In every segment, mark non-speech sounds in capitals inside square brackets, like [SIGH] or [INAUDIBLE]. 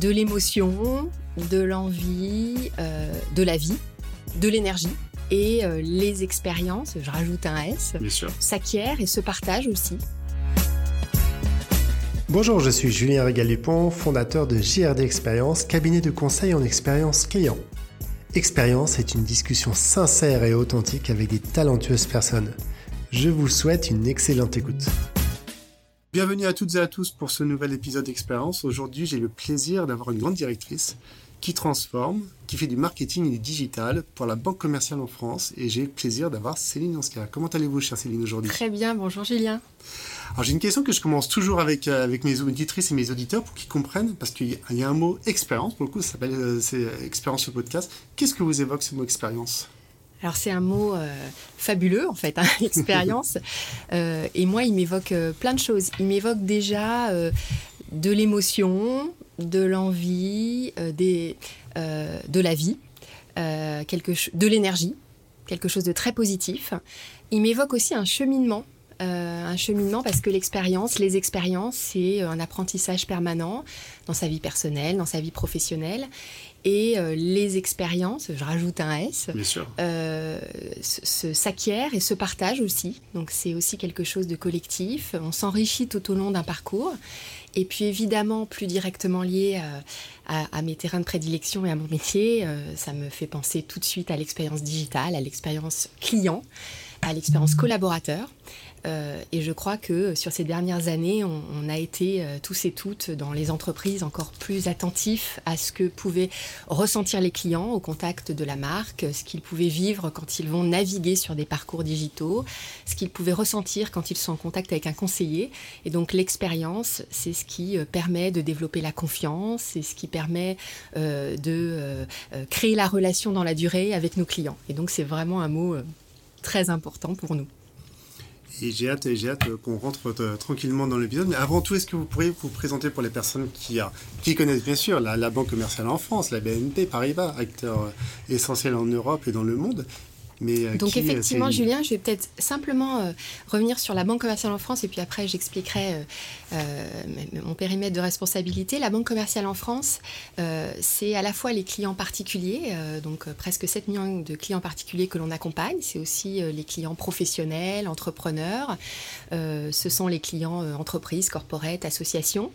de l'émotion, de l'envie, euh, de la vie, de l'énergie et euh, les expériences, je rajoute un S, s'acquièrent et se partagent aussi. Bonjour, je suis Julien Régal-Dupont, fondateur de JRD Expérience, cabinet de conseil en expérience client. Expérience est une discussion sincère et authentique avec des talentueuses personnes. Je vous souhaite une excellente écoute. Bienvenue à toutes et à tous pour ce nouvel épisode d'Expérience. Aujourd'hui, j'ai le plaisir d'avoir une grande directrice qui transforme, qui fait du marketing et du digital pour la Banque commerciale en France. Et j'ai le plaisir d'avoir Céline Anska. Comment allez-vous, chère Céline, aujourd'hui? Très bien, bonjour Julien. Alors j'ai une question que je commence toujours avec, euh, avec mes auditrices et mes auditeurs pour qu'ils comprennent, parce qu'il y, a un mot expérience, pour le coup, ça s'appelle euh, c'est expérience sur podcast. Qu'est-ce que vous évoque ce mot expérience? Alors c'est un mot euh, fabuleux en fait, hein, [LAUGHS] expérience. et moi, il m'évoque plein de choses. Il m'évoque déjà de l'émotion, de l'envie, euh, euh, de la vie, euh, quelque de l'énergie, quelque chose de très positif. Il m'évoque aussi un cheminement. un cheminement parce que l'expérience, les expériences, c'est un apprentissage permanent dans sa vie personnelle, dans sa vie professionnelle. Et les expériences, je rajoute un S, s'acquièrent et se partagent aussi. Donc c'est aussi quelque chose de collectif. On s'enrichit tout au long d'un parcours. Et puis évidemment, plus directement lié euh, à, mes terrains de prédilection et à mon métier, euh, ça me fait penser tout de suite à l'expérience digitale, à l'expérience client, à l'expérience collaborateur. Euh, et je crois que sur ces dernières années, on, a été euh, tous et toutes dans les entreprises encore plus attentifs à ce que pouvaient ressentir les clients au contact de la marque, ce qu'ils pouvaient vivre quand ils vont naviguer sur des parcours digitaux, ce qu'ils pouvaient ressentir quand ils sont en contact avec un conseiller. Et donc l'expérience, c'est ce qui euh, permet de développer la confiance, c'est ce qui permet de créer la relation dans la durée avec nos clients. Et donc c'est vraiment un mot très important pour nous. Et j'ai hâte, hâte qu'on rentre euh, tranquillement dans l'épisode. Mais avant tout, est-ce que vous pourriez vous présenter pour les personnes qui, qui connaissent bien sûr la, Banque commerciale en France, la BNP Paribas, acteur euh, essentiel en Europe et dans le monde, euh, Donc effectivement, Julien, je vais peut-être simplement euh, revenir sur la Banque commerciale en France et puis après j'expliquerai euh, mon périmètre de responsabilité. La Banque commerciale en France, c'est à la fois les clients particuliers, donc presque 7 millions de clients particuliers que l'on accompagne, c'est aussi les clients professionnels, entrepreneurs, ce sont les clients entreprises, corporate, associations.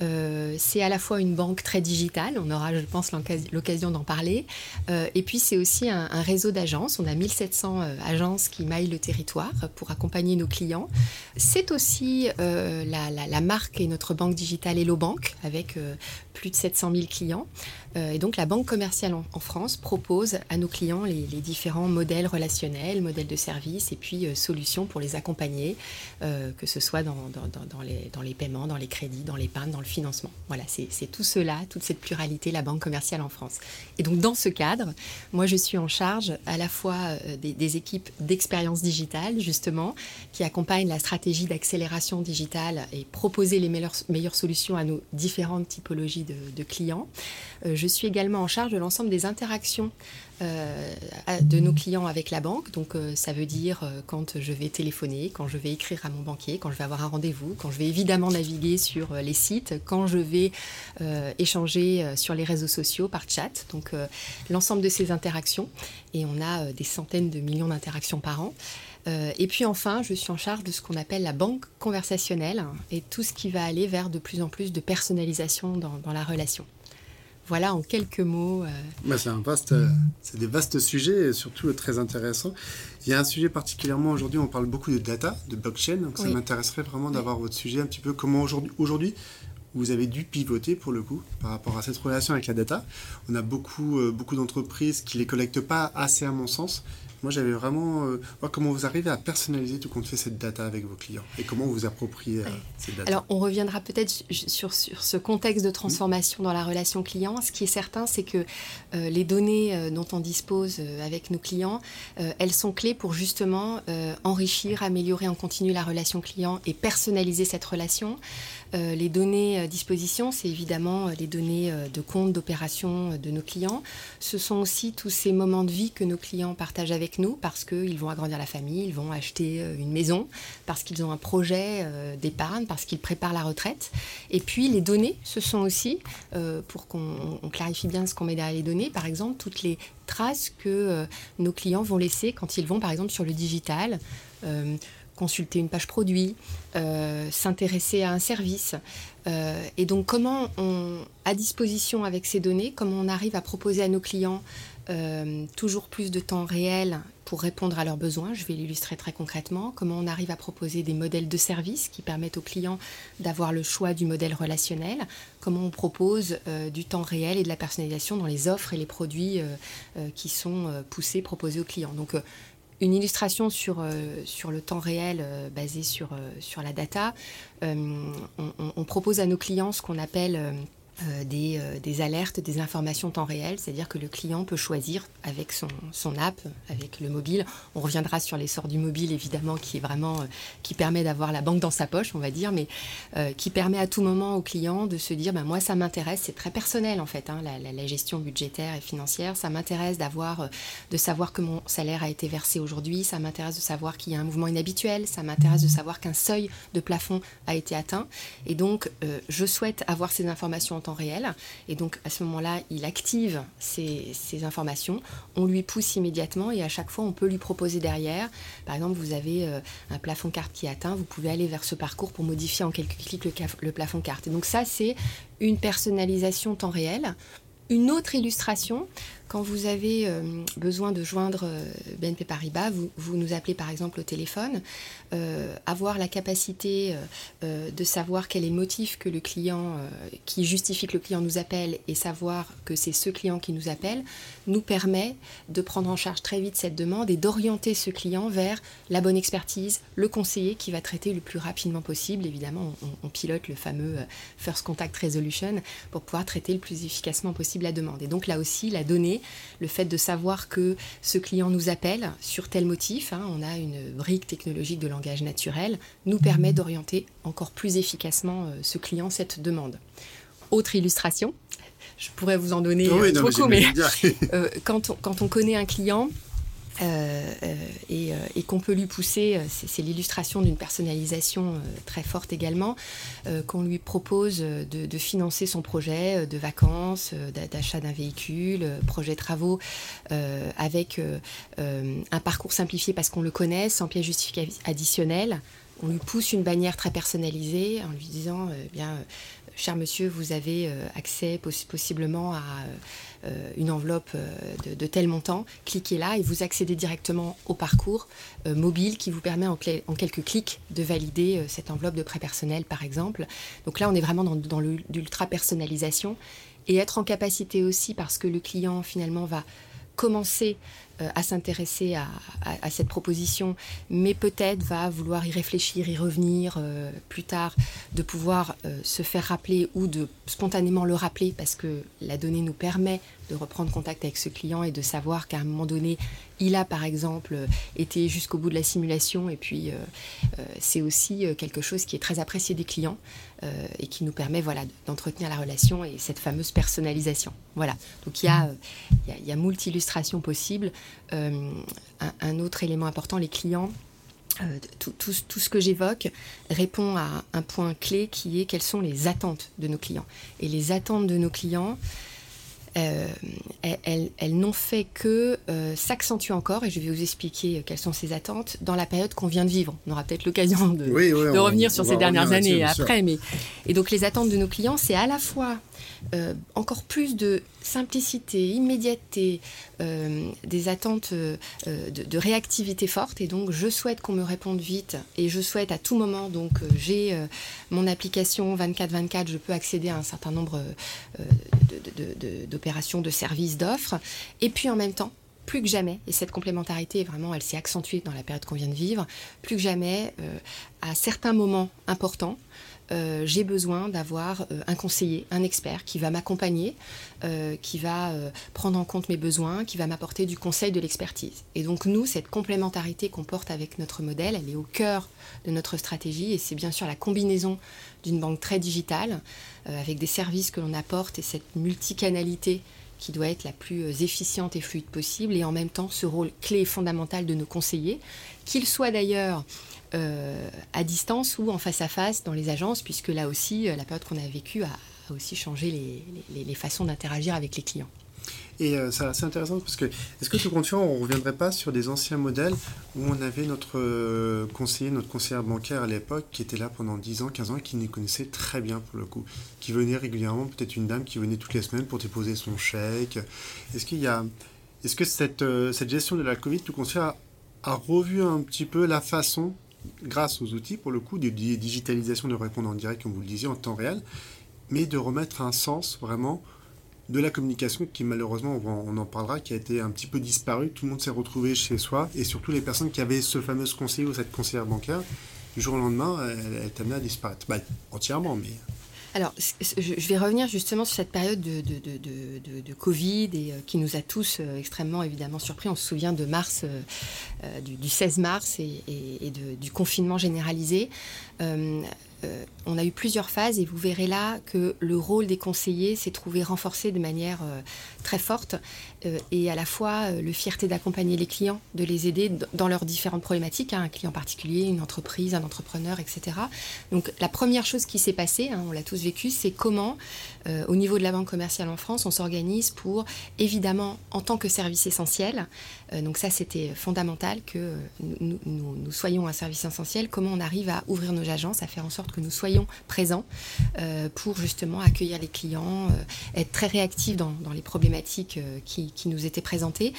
c'est à la fois une banque très digitale, on aura je pense l'occasion d'en parler, et puis c'est aussi un, un réseau d'agences. On a 1700 euh, agences qui maillent le territoire pour accompagner nos clients. C'est aussi euh, la, marque et notre banque digitale Hello Bank avec euh, plus de 700 000 clients. et donc la banque commerciale en, France propose à nos clients les, différents modèles relationnels, modèles de services et puis solutions pour les accompagner, que ce soit dans, les, les paiements, dans les crédits, dans l'épargne, dans le financement. Voilà, c'est tout cela, toute cette pluralité, la banque commerciale en France. Et donc dans ce cadre, moi je suis en charge à la fois euh, des, équipes d'expérience digitale, justement, qui accompagnent la stratégie d'accélération digitale et proposer les meilleures, solutions à nos différentes typologies de, clients. Euh, je suis également en charge de l'ensemble des interactions euh, de nos clients avec la banque. Donc ça veut dire quand je vais téléphoner, quand je vais écrire à mon banquier, quand je vais avoir un rendez-vous, quand je vais évidemment naviguer sur les sites, quand je vais échanger sur les réseaux sociaux par chat. Donc l'ensemble de ces interactions. Et on a des centaines de millions d'interactions par an. Euh, et puis enfin, je suis en charge de ce qu'on appelle la banque conversationnelle et tout ce qui va aller vers de plus en plus de personnalisation dans, la relation. Voilà en quelques mots. Euh, bah, c'est un vaste, euh, c'est des vastes sujets et surtout très intéressants. Il y a un sujet particulièrement aujourd'hui, on parle beaucoup de data, de blockchain, donc ça m'intéresserait vraiment d'avoir votre sujet un petit peu comment aujourd'hui, aujourd'hui vous avez dû pivoter pour le coup par rapport à cette relation avec la data. On a beaucoup, euh, beaucoup d'entreprises qui ne les collectent pas assez à mon sens. Moi, j'avais vraiment euh, comment vous arrivez à personnaliser tout compte fait cette data avec vos clients et comment vous vous appropriez euh, cette data. Alors, on reviendra peut-être sur, sur, ce contexte de transformation dans la relation client. Ce qui est certain, c'est que les données dont on dispose avec nos clients, elles sont clés pour justement enrichir, améliorer en continu la relation client et personnaliser cette relation. Euh, les données à disposition, c'est évidemment euh, les données euh, de compte, d'opération de nos clients. Ce sont aussi tous ces moments de vie que nos clients partagent avec nous parce qu'ils vont agrandir la famille, ils vont acheter une maison, parce qu'ils ont un projet d'épargne, parce qu'ils préparent la retraite. Et puis les données, ce sont aussi, pour qu'on clarifie bien ce qu'on met derrière les données, par exemple, toutes les traces que nos clients vont laisser quand ils vont, par exemple, sur le digital consulter une page produit, euh, s'intéresser à un service. Euh, et donc comment on, à disposition avec ces données, comment on arrive à proposer à nos clients euh, toujours plus de temps réel pour répondre à leurs besoins? Je vais l'illustrer très concrètement. Comment on arrive à proposer des modèles de service qui permettent aux clients d'avoir le choix du modèle relationnel? Comment on propose du temps réel et de la personnalisation dans les offres et les produits qui sont poussés, proposés aux clients? Donc une illustration sur, euh, sur le temps réel euh, basé sur, euh, sur la data. On, propose à nos clients ce qu'on appelle euh, des, euh, des, alertes, des informations temps réel, c'est-à-dire que le client peut choisir avec son, son, app, avec le mobile. On reviendra sur l'essor du mobile, évidemment, qui est vraiment euh, qui permet d'avoir la banque dans sa poche, on va dire, mais qui permet à tout moment au client de se dire, ben, moi, ça m'intéresse, c'est très personnel en fait, hein, la, la, gestion budgétaire et financière, ça m'intéresse d'avoir, de savoir que mon salaire a été versé aujourd'hui, ça m'intéresse de savoir qu'il y a un mouvement inhabituel, ça m'intéresse de savoir qu'un seuil de plafond a été atteint, et donc je souhaite avoir ces informations temps réel. Et donc à ce moment-là, il active ces, informations, on lui pousse immédiatement et à chaque fois, on peut lui proposer derrière. Par exemple, vous avez euh, un plafond carte qui est atteint, vous pouvez aller vers ce parcours pour modifier en quelques clics le, le plafond carte. Et donc ça, c'est une personnalisation temps réel. Une autre illustration, quand vous avez euh, besoin de joindre euh, BNP Paribas, vous, nous appelez par exemple au téléphone, euh, avoir la capacité de savoir quel est le motif que le client, qui justifie que le client nous appelle et savoir que c'est ce client qui nous appelle, nous permet de prendre en charge très vite cette demande et d'orienter ce client vers la bonne expertise, le conseiller qui va traiter le plus rapidement possible. Évidemment, on, on pilote le fameux First Contact Resolution pour pouvoir traiter le plus efficacement possible la demande. Et donc là aussi, la donnée le fait de savoir que ce client nous appelle sur tel motif, hein, on a une brique technologique de langage naturel, nous permet d'orienter encore plus efficacement euh, ce client, cette demande. Autre illustration, je pourrais vous en donner oui, euh, beaucoup, mais, euh, quand, quand, on, connaît un client, euh, euh, euh, et, qu'on peut lui pousser, c'est l'illustration d'une personnalisation très forte également, qu'on lui propose de, financer son projet de vacances, d'achat d'un véhicule, projet travaux, avec un parcours simplifié parce qu'on le connaît, sans pièce justificatif additionnel. On lui pousse une bannière très personnalisée en lui disant, bien, cher monsieur, vous avez accès possiblement à euh, une enveloppe euh, de, tel montant, cliquez là et vous accédez directement au parcours euh, mobile qui vous permet en, quelques clics de valider cette enveloppe de prêt personnel, par exemple. Donc là, on est vraiment dans, dans l'ultra personnalisation et être en capacité aussi, parce que le client finalement va commencer euh, à s'intéresser à, cette proposition, mais peut-être va vouloir y réfléchir, y revenir euh, plus tard, de pouvoir euh, se faire rappeler ou de spontanément le rappeler parce que la donnée nous permet de reprendre contact avec ce client et de savoir qu'à un moment donné, il a par exemple été jusqu'au bout de la simulation et puis c'est aussi quelque chose qui est très apprécié des clients et qui nous permet voilà, d'entretenir la relation et cette fameuse personnalisation. Voilà, donc il y a, il y a, multi illustrations possibles. Euh, un, autre élément important, les clients, euh, tout, tout, ce que j'évoque répond à un point clé qui est quelles sont les attentes de nos clients. Et les attentes de nos clients, euh, elles, n'ont fait que s'accentuer encore, et je vais vous expliquer quelles sont ces attentes dans la période qu'on vient de vivre. On aura peut-être l'occasion de, revenir sur ces dernières années après. Mais, et donc les attentes de nos clients, c'est à la fois euh, encore plus de simplicité, immédiateté, euh, des attentes euh, de, réactivité forte. Et donc, je souhaite qu'on me réponde vite et je souhaite à tout moment, donc j'ai mon application 24-24, je peux accéder à un certain nombre d'opérations, de, services, d'offres. Et puis en même temps, plus que jamais, et cette complémentarité, vraiment, elle s'est accentuée dans la période qu'on vient de vivre, plus que jamais, à certains moments importants, euh, j'ai besoin d'avoir euh, un conseiller, un expert qui va m'accompagner, euh, qui va prendre en compte mes besoins, qui va m'apporter du conseil, de l'expertise. Et donc nous, cette complémentarité qu'on porte avec notre modèle, elle est au cœur de notre stratégie et c'est bien sûr la combinaison d'une banque très digitale avec des services que l'on apporte et cette multicanalité qui doit être la plus efficiente et fluide possible, et en même temps ce rôle clé et fondamental de nos conseillers, qu'ils soient d'ailleurs à distance ou en face à face dans les agences, puisque là aussi, la période qu'on a vécue a, aussi changé les façons d'interagir avec les clients. Et euh, c'est intéressant parce que, est-ce que compte fait, on ne reviendrait pas sur des anciens modèles où on avait notre euh, conseiller, notre conseillère bancaire à l'époque qui était là pendant 10 ans, 15 ans et qui nous connaissait très bien pour le coup, qui venait régulièrement, peut-être une dame qui venait toutes les semaines pour déposer son chèque. Est-ce qu'il y a, est-ce que cette, euh, cette gestion de la Covid, tout fait, a, a, revu un petit peu la façon, grâce aux outils pour le coup, de, digitalisation de répondre en direct, comme vous le disiez, en temps réel, mais de remettre un sens vraiment de la communication qui malheureusement, on en parlera, qui a été un petit peu disparu. Tout le monde s'est retrouvé chez soi et surtout les personnes qui avaient ce fameux conseiller ou cette conseillère bancaire, du jour au lendemain, elle est amenée à disparaître. Bah, entièrement, mais... Alors, je vais revenir justement sur cette période de, Covid et euh, qui nous a tous euh, extrêmement évidemment surpris. On se souvient de mars, euh, du, 16 mars et, du confinement généralisé. On a eu plusieurs phases et vous verrez là que le rôle des conseillers s'est trouvé renforcé de manière très forte et à la fois le fierté d'accompagner les clients, de les aider dans leurs différentes problématiques, hein, un client particulier, une entreprise, un entrepreneur, etc. Donc la première chose qui s'est passée, hein, on l'a tous vécu, c'est comment au niveau de la banque commerciale en France, on s'organise pour évidemment en tant que service essentiel, donc ça c'était fondamental que nous, soyons un service essentiel, comment on arrive à ouvrir nos agences, à faire en sorte que nous soyons présents euh, pour justement accueillir les clients, euh, être très réactifs dans, les problématiques euh, qui, nous étaient présentées.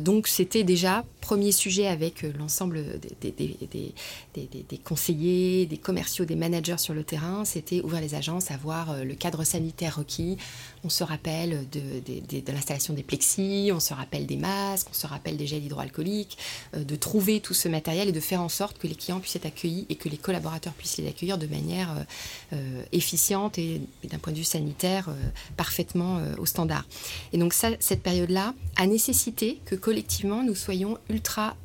donc c'était déjà premier sujet avec l'ensemble des, des, conseillers, des commerciaux, des managers sur le terrain, c'était ouvrir les agences, avoir le cadre sanitaire requis. On se rappelle de, l'installation des plexis, on se rappelle des masques, on se rappelle des gels hydroalcooliques, de trouver tout ce matériel et de faire en sorte que les clients puissent être accueillis et que les collaborateurs puissent les accueillir de manière euh, euh, efficiente et, d'un point de vue sanitaire euh, parfaitement au standard. Et donc ça, cette période-là a nécessité que collectivement nous soyons ultra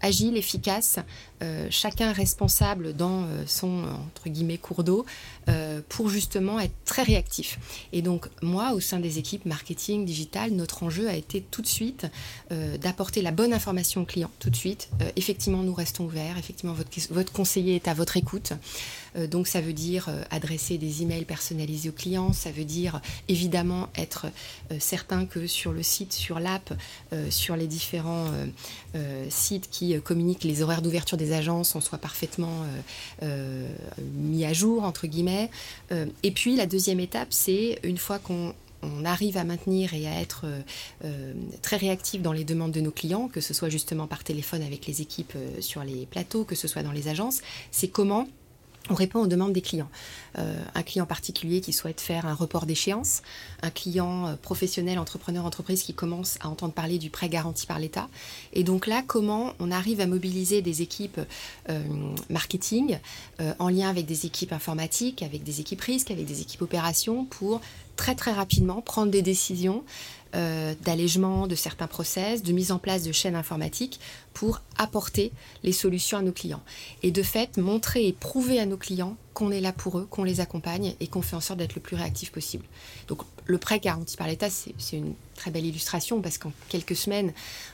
agile, efficace, chacun responsable dans son entre guillemets cours d'eau pour justement être très réactif. Et donc moi, au sein des équipes marketing digital, notre enjeu a été tout de suite d'apporter la bonne information au client tout de suite. effectivement, nous restons ouverts. Effectivement, votre, votre conseiller est à votre écoute. Euh, donc ça veut dire euh, adresser des emails personnalisés aux clients, ça veut dire évidemment être euh, certain que sur le site, sur l'app, sur les différents sites qui communiquent les horaires d'ouverture des agences, on soit parfaitement mis à jour, entre guillemets. Et puis la deuxième étape, c'est une fois qu'on arrive à maintenir et à être très réactif dans les demandes de nos clients, que ce soit justement par téléphone avec les équipes sur les plateaux, que ce soit dans les agences, c'est comment on répond aux demandes des clients. Euh, un client particulier qui souhaite faire un report d'échéance, un client euh, professionnel, entrepreneur, entreprise qui commence à entendre parler du prêt garanti par l'État. Et donc là, comment on arrive à mobiliser des équipes euh, marketing en lien avec des équipes informatiques, avec des équipes risques, avec des équipes opérations pour très très rapidement prendre des décisions euh, d'allègement de certains process, de mise en place de chaînes informatiques pour apporter les solutions à nos clients. Et de fait, montrer et prouver à nos clients qu'on est là pour eux, qu'on les accompagne et qu'on fait en sorte d'être le plus réactif possible. Le prêt garanti par l'État, c'est une très belle illustration parce qu'en quelques semaines,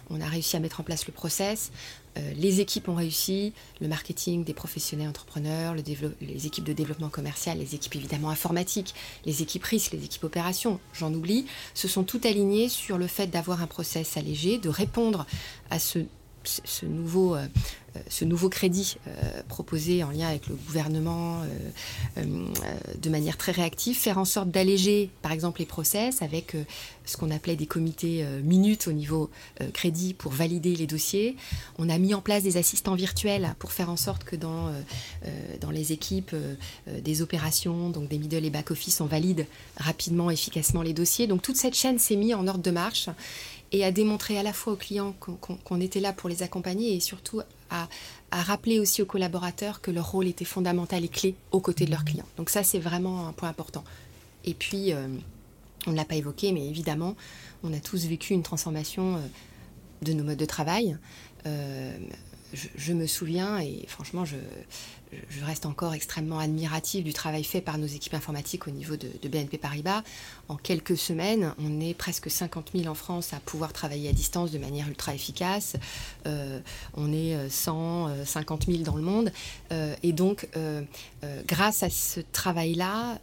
on a réussi à mettre en place le process. Euh, les équipes ont réussi, le marketing des professionnels entrepreneurs, les équipes de développement commercial, les équipes évidemment informatiques, les équipes risques, les équipes opérations, j'en oublie, se sont toutes alignées sur le fait d'avoir un process allégé, de répondre à ce ce nouveau, euh, euh, ce nouveau crédit euh, proposé en lien avec le gouvernement de manière très réactive, faire en sorte d'alléger par exemple les process avec ce qu'on appelait des comités minutes au niveau crédit pour valider les dossiers. On a mis en place des assistants virtuels pour faire en sorte que dans, dans les équipes des opérations, donc des middle et back office, on valide rapidement, efficacement les dossiers. Donc toute cette chaîne s'est mise en ordre de marche et à démontrer à la fois aux clients qu'on était là pour les accompagner et surtout à, rappeler aussi aux collaborateurs que leur rôle était fondamental et clé aux côtés de leurs clients. Donc ça, c'est vraiment un point important. Et puis, euh, on ne l'a pas évoqué, mais évidemment, on a tous vécu une transformation euh, de nos modes de travail. Euh, je, me souviens, et franchement, je, reste encore extrêmement admiratif du travail fait par nos équipes informatiques au niveau de, BNP Paribas. En quelques semaines, on est presque 50 000 en France à pouvoir travailler à distance de manière ultra efficace. Euh, on est 150 000 dans le monde. Euh, et donc, euh, grâce à ce travail-là,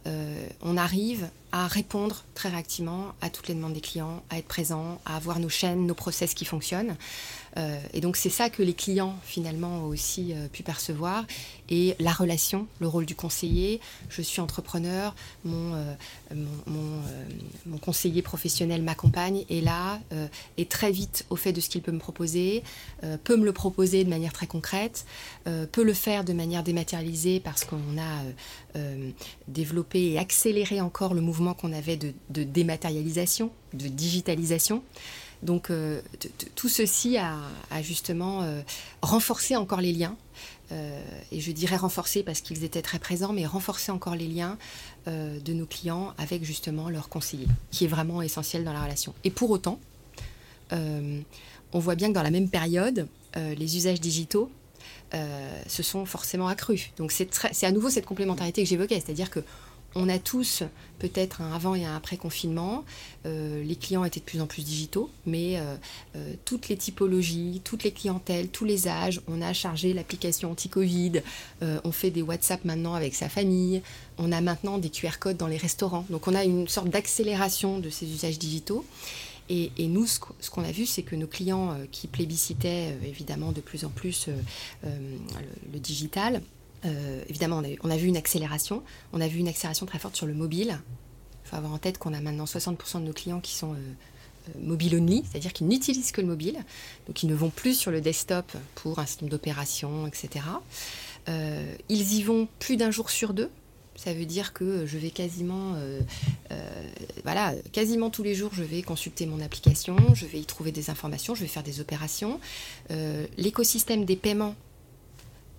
on arrive à répondre très réactivement à toutes les demandes des clients, à être présent, à avoir nos chaînes, nos process qui fonctionnent. Euh, et donc c'est ça que les clients finalement ont aussi euh, pu percevoir. Et la relation, le rôle du conseiller. Je suis entrepreneur, mon, euh, conseiller professionnel m'accompagne et là est très vite au fait de ce qu'il peut me proposer, peut me le proposer de manière très concrète, peut le faire de manière dématérialisée parce qu'on a développé et accéléré encore le mouvement qu'on avait de dématérialisation, de digitalisation. Donc euh, tout ceci a, justement euh, renforcé encore les liens. Euh, et je dirais renforcer parce qu'ils étaient très présents, mais renforcer encore les liens de nos clients avec justement leur conseiller, qui est vraiment essentiel dans la relation. Et pour autant, on voit bien que dans la même période, les usages digitaux se sont forcément accrus. Donc c'est à nouveau cette complémentarité que j'évoquais, c'est-à-dire que on a tous peut-être un avant et un après confinement. Euh, les clients étaient de plus en plus digitaux, mais euh, euh, toutes les typologies, toutes les clientèles, tous les âges, on a chargé l'application anti-Covid, on fait des WhatsApp maintenant avec sa famille, on a maintenant des QR codes dans les restaurants. Donc on a une sorte d'accélération de ces usages digitaux. Et, nous, ce qu'on a vu, c'est que nos clients qui plébiscitaient évidemment de plus en plus le digital, euh, évidemment, on a, vu une accélération. On a vu une accélération très forte sur le mobile. Il faut avoir en tête qu'on a maintenant 60% de nos clients qui sont euh, euh, mobile only, c'est-à-dire qu'ils n'utilisent que le mobile. Donc, ils ne vont plus sur le desktop pour un système d'opération, etc. ils y vont plus d'un jour sur deux. Ça veut dire que je vais quasiment, voilà, quasiment tous les jours, je vais consulter mon application, je vais y trouver des informations, je vais faire des opérations. L'écosystème des paiements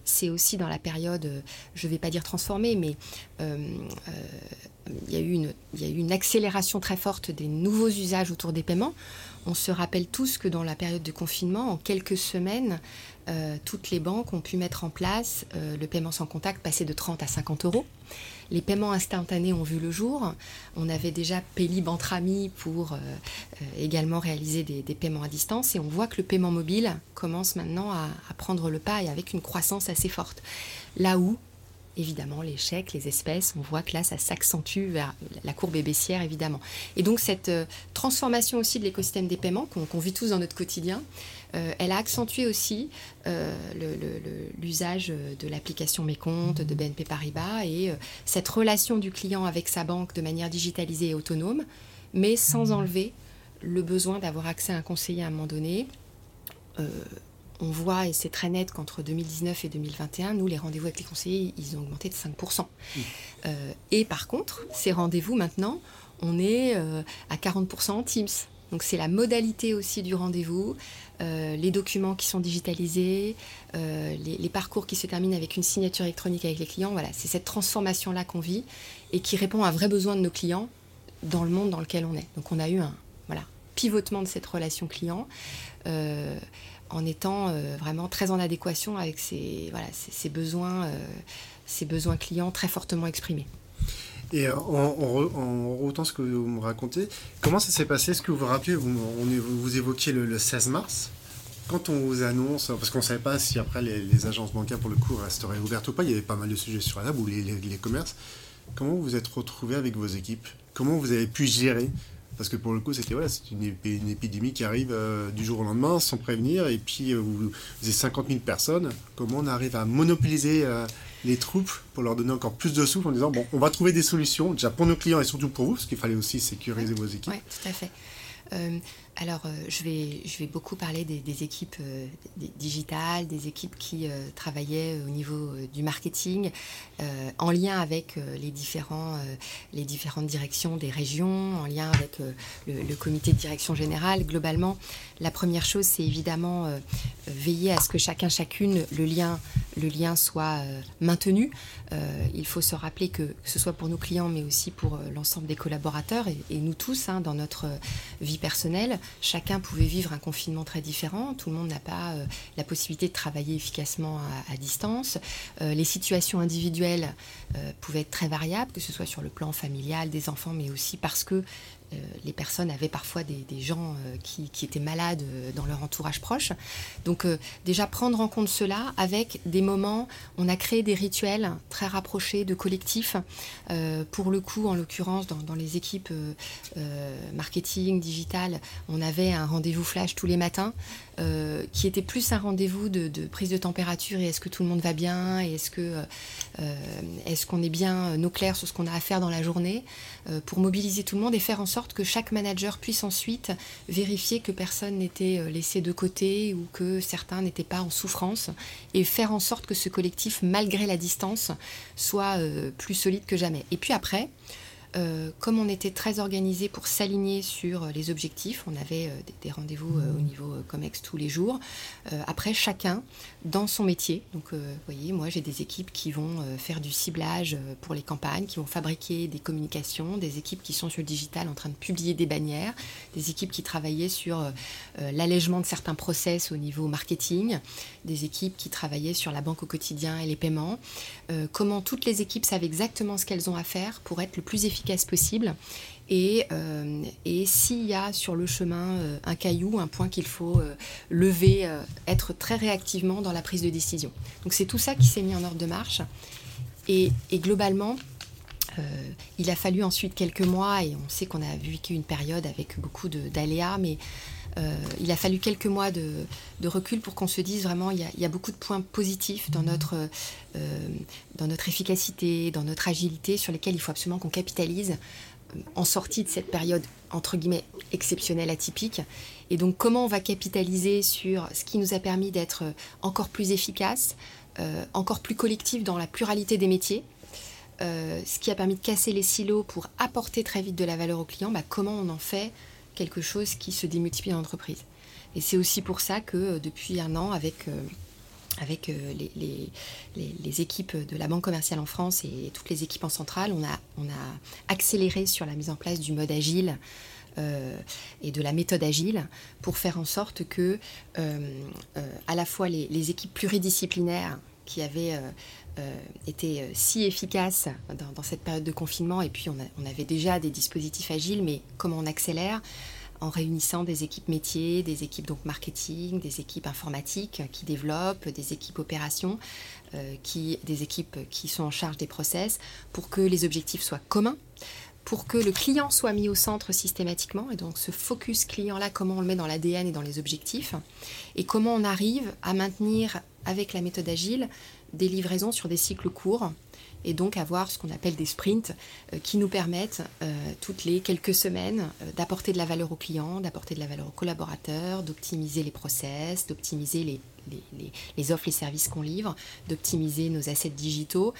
c'est aussi dans la période, euh, je ne vais pas dire transformée, mais euh, euh, il, y a eu une, il y a eu une accélération très forte des nouveaux usages autour des paiements. On se rappelle tous que dans la période de confinement, en quelques semaines, toutes les banques ont pu mettre en place le paiement sans contact, passer de 30 à 50 euros. Les paiements instantanés ont vu le jour. On avait déjà Paylib entre amis pour euh, euh, également réaliser des, paiements à distance. Et on voit que le paiement mobile commence maintenant à prendre le pas et avec une croissance assez forte. Là où évidemment les chèques, les espèces, on voit que là ça s'accentue vers la courbe est baissière évidemment. Et donc cette euh, transformation aussi de l'écosystème des paiements qu'on vit tous dans notre quotidien, euh, elle a accentué aussi euh, l'usage de l'application Mes comptes de BNP Paribas et cette relation du client avec sa banque de manière digitalisée et autonome, mais sans enlever le besoin d'avoir accès à un conseiller à un moment donné on voit, et c'est très net qu'entre 2019 et 2021, nous, les rendez-vous avec les conseillers, ils ont augmenté de 5%. Mmh. Euh, et par contre, ces rendez-vous maintenant, on est euh, à 40% en Teams. Donc c'est la modalité aussi du rendez-vous, euh, les documents qui sont digitalisés, les, parcours qui se terminent avec une signature électronique avec les clients. Voilà, c'est cette transformation-là qu'on vit et qui répond à un vrai besoin de nos clients dans le monde dans lequel on est. Donc on a eu un voilà, pivotement de cette relation client en étant euh, vraiment très en adéquation avec ses, voilà, ses, besoins, ses euh, besoins clients très fortement exprimés. Et en, en, ce que vous me racontez, comment ça s'est passé? Est-ce que vous vous rappelez, vous, vous évoquiez le, 16 mars quand on vous annonce, parce qu'on ne savait pas si après les, agences bancaires pour le coup resteraient ouvertes ou pas, il y avait pas mal de sujets sur la table ou les, les commerces. Comment vous vous êtes retrouvé avec vos équipes? Comment vous avez pu gérer parce que pour le coup, c'était voilà, c'est une, épidémie qui arrive euh, du jour au lendemain sans prévenir. Et puis, euh, vous, avez 50 000 personnes. Comment on arrive à monopoliser euh, les troupes pour leur donner encore plus de souffle en disant bon, on va trouver des solutions, déjà pour nos clients et surtout pour vous, parce qu'il fallait aussi sécuriser vos équipes. Oui, tout à fait. Alors, euh, je, vais, je vais beaucoup parler des, équipes euh, digitales, des équipes qui euh, travaillaient au niveau du marketing, en lien avec les, différents, les différentes directions des régions, en lien avec le, comité de direction générale. Globalement, la première chose, c'est évidemment veiller à ce que chacun, chacune, le lien, le lien soit maintenu. il faut se rappeler que, ce soit pour nos clients, mais aussi pour l'ensemble des collaborateurs et, nous tous, hein, dans notre vie personnelle, chacun pouvait vivre un confinement très différent. Tout le monde n'a pas la possibilité de travailler efficacement à, distance. les situations individuelles pouvaient être très variables, que ce soit sur le plan familial des enfants, mais aussi parce que euh, les personnes avaient parfois des, gens euh, qui, étaient malades euh, dans leur entourage proche. Donc déjà prendre en compte cela avec des moments, on a créé des rituels très rapprochés de collectifs. pour le coup, en l'occurrence, dans, les équipes marketing, digital, on avait un rendez-vous flash tous les matins qui était plus un rendez-vous de, prise de température et est-ce que tout le monde va bien et est-ce que est-ce qu'on est bien au clair sur ce qu'on a à faire dans la journée pour mobiliser tout le monde et faire en sorte que chaque manager puisse ensuite vérifier que personne n'était euh, laissé de côté ou que certains n'étaient pas en souffrance et faire en sorte que ce collectif, malgré la distance, soit euh, plus solide que jamais. Et puis après, euh, comme on était très organisé pour s'aligner sur les objectifs, on avait euh, des, rendez-vous euh, au niveau COMEX tous les jours. après, chacun dans son métier. Donc, vous voyez, moi, j'ai des équipes qui vont faire du ciblage pour les campagnes, qui vont fabriquer des communications, des équipes qui sont sur le digital en train de publier des bannières, des équipes qui travaillaient sur l'allègement de certains process au niveau marketing, des équipes qui travaillaient sur la banque au quotidien et les paiements. comment toutes les équipes savent exactement ce qu'elles ont à faire pour être le plus efficace possible. Et, euh, et s'il y a sur le chemin euh, un caillou, un point qu'il faut euh, lever, être très réactivement dans la prise de décision. Donc c'est tout ça qui s'est mis en ordre de marche. Et, et globalement, il a fallu ensuite quelques mois, et on sait qu'on a vécu une période avec beaucoup d'aléas, mais il a fallu quelques mois de, recul pour qu'on se dise vraiment il y, a, beaucoup de points positifs dans notre, dans notre efficacité, dans notre agilité, sur lesquels il faut absolument qu'on capitalise euh, en sortie de cette période entre guillemets exceptionnelle, atypique. Et donc comment on va capitaliser sur ce qui nous a permis d'être encore plus efficace, euh, encore plus collectif dans la pluralité des métiers, euh, ce qui a permis de casser les silos pour apporter très vite de la valeur au client, bah, comment on en fait quelque chose qui se démultiplie dans l'entreprise. Et c'est aussi pour ça que depuis un an, avec avec euh, les, équipes de la Banque commerciale en France et toutes les équipes en centrale, on a, accéléré sur la mise en place du mode agile euh, et de la méthode agile pour faire en sorte que euh, à la fois les, équipes pluridisciplinaires qui avaient été si efficaces dans, cette période de confinement, et puis on, on avait déjà des dispositifs agiles, mais comment on accélère? En réunissant des équipes métiers, des équipes donc marketing, des équipes informatiques qui développent, des équipes opérations, euh, qui, des équipes qui sont en charge des process, pour que les objectifs soient communs, pour que le client soit mis au centre systématiquement, et donc ce focus client-là, comment on le met dans l'ADN et dans les objectifs, et comment on arrive à maintenir avec la méthode agile des livraisons sur des cycles courts et donc avoir ce qu'on appelle des sprints euh, qui nous permettent euh, toutes les quelques semaines euh, d'apporter de la valeur aux clients, d'apporter de la valeur aux collaborateurs, d'optimiser les process, d'optimiser les, offres, les services qu'on livre, d'optimiser nos assets digitaux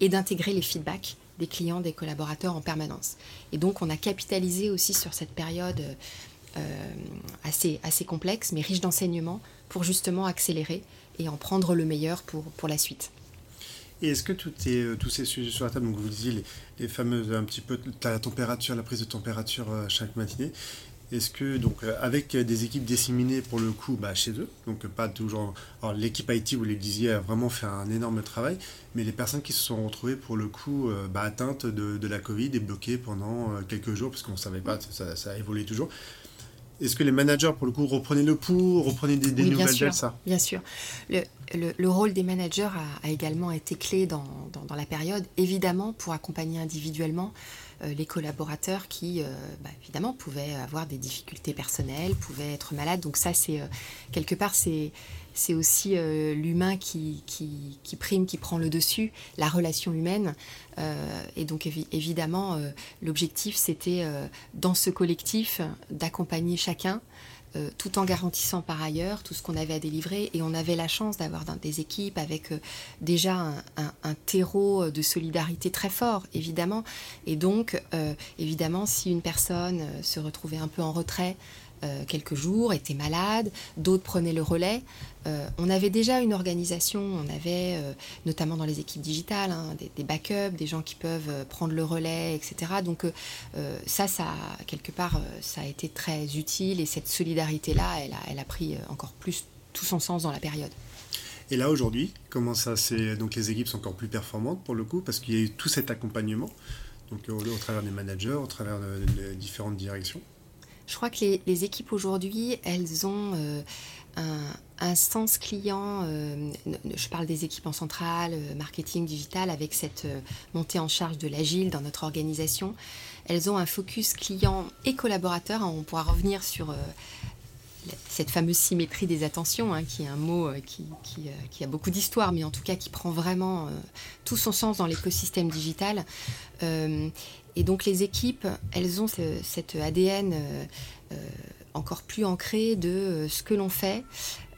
et d'intégrer les feedbacks des clients, des collaborateurs en permanence. Et donc on a capitalisé aussi sur cette période assez complexe mais riche d'enseignements pour justement accélérer et en prendre le meilleur pour, pour la suite. Et est-ce que tout est, euh, tous ces sujets sur la table, donc vous disiez les, les fameuses, un petit peu, la température, la prise de température euh, chaque matinée, est-ce que, donc, euh, avec des équipes disséminées pour le coup bah, chez eux, donc pas toujours. Alors, l'équipe IT, vous le disiez, a vraiment fait un énorme travail, mais les personnes qui se sont retrouvées pour le coup bah, atteintes de, de, la Covid et bloquées pendant quelques jours, parce qu'on ne savait pas, ça, ça a évolué toujours. Est-ce que les managers, pour le coup, reprenaient le pouls, reprenaient des, des nouvelles d'elles, ça Bien sûr. Le, le, rôle des managers a, également été clé dans, dans, la période, évidemment, pour accompagner individuellement les collaborateurs qui, euh, bah, évidemment, pouvaient avoir des difficultés personnelles, pouvaient être malades. Donc ça, c'est euh, quelque part, c'est c'est aussi euh, l'humain qui, qui, prime, qui prend le dessus, la relation humaine. Euh, et donc évidemment, euh, l'objectif, c'était dans ce collectif d'accompagner chacun. Tout en garantissant par ailleurs tout ce qu'on avait à délivrer. Et on avait la chance d'avoir des équipes avec déjà un, terreau de solidarité très fort, évidemment. Et donc, évidemment, si une personne se retrouvait un peu en retrait, quelques jours, étaient malades, d'autres prenaient le relais. on avait déjà une organisation, on avait notamment dans les équipes digitales hein, des, backups, des gens qui peuvent prendre le relais, etc. Donc ça, ça, quelque part, ça a été très utile et cette solidarité-là, elle a, pris encore plus tout son sens dans la période. Et là aujourd'hui, comment ça c'est donc les équipes sont encore plus performantes pour le coup parce qu'il y a eu tout cet accompagnement donc au, travers des managers, au travers de, différentes directions. Je crois que les, équipes aujourd'hui, elles ont euh, un, sens client. Euh, je parle des équipes en centrale, euh, marketing, digital, avec cette montée en charge de l'agile dans notre organisation. Elles ont un focus client et collaborateur. On pourra revenir sur cette fameuse symétrie des attentions, hein, qui est un mot qui, a beaucoup d'histoire, mais en tout cas qui prend vraiment tout son sens dans l'écosystème digital. Et donc les équipes, elles ont cet ADN encore plus ancré de ce que l'on fait.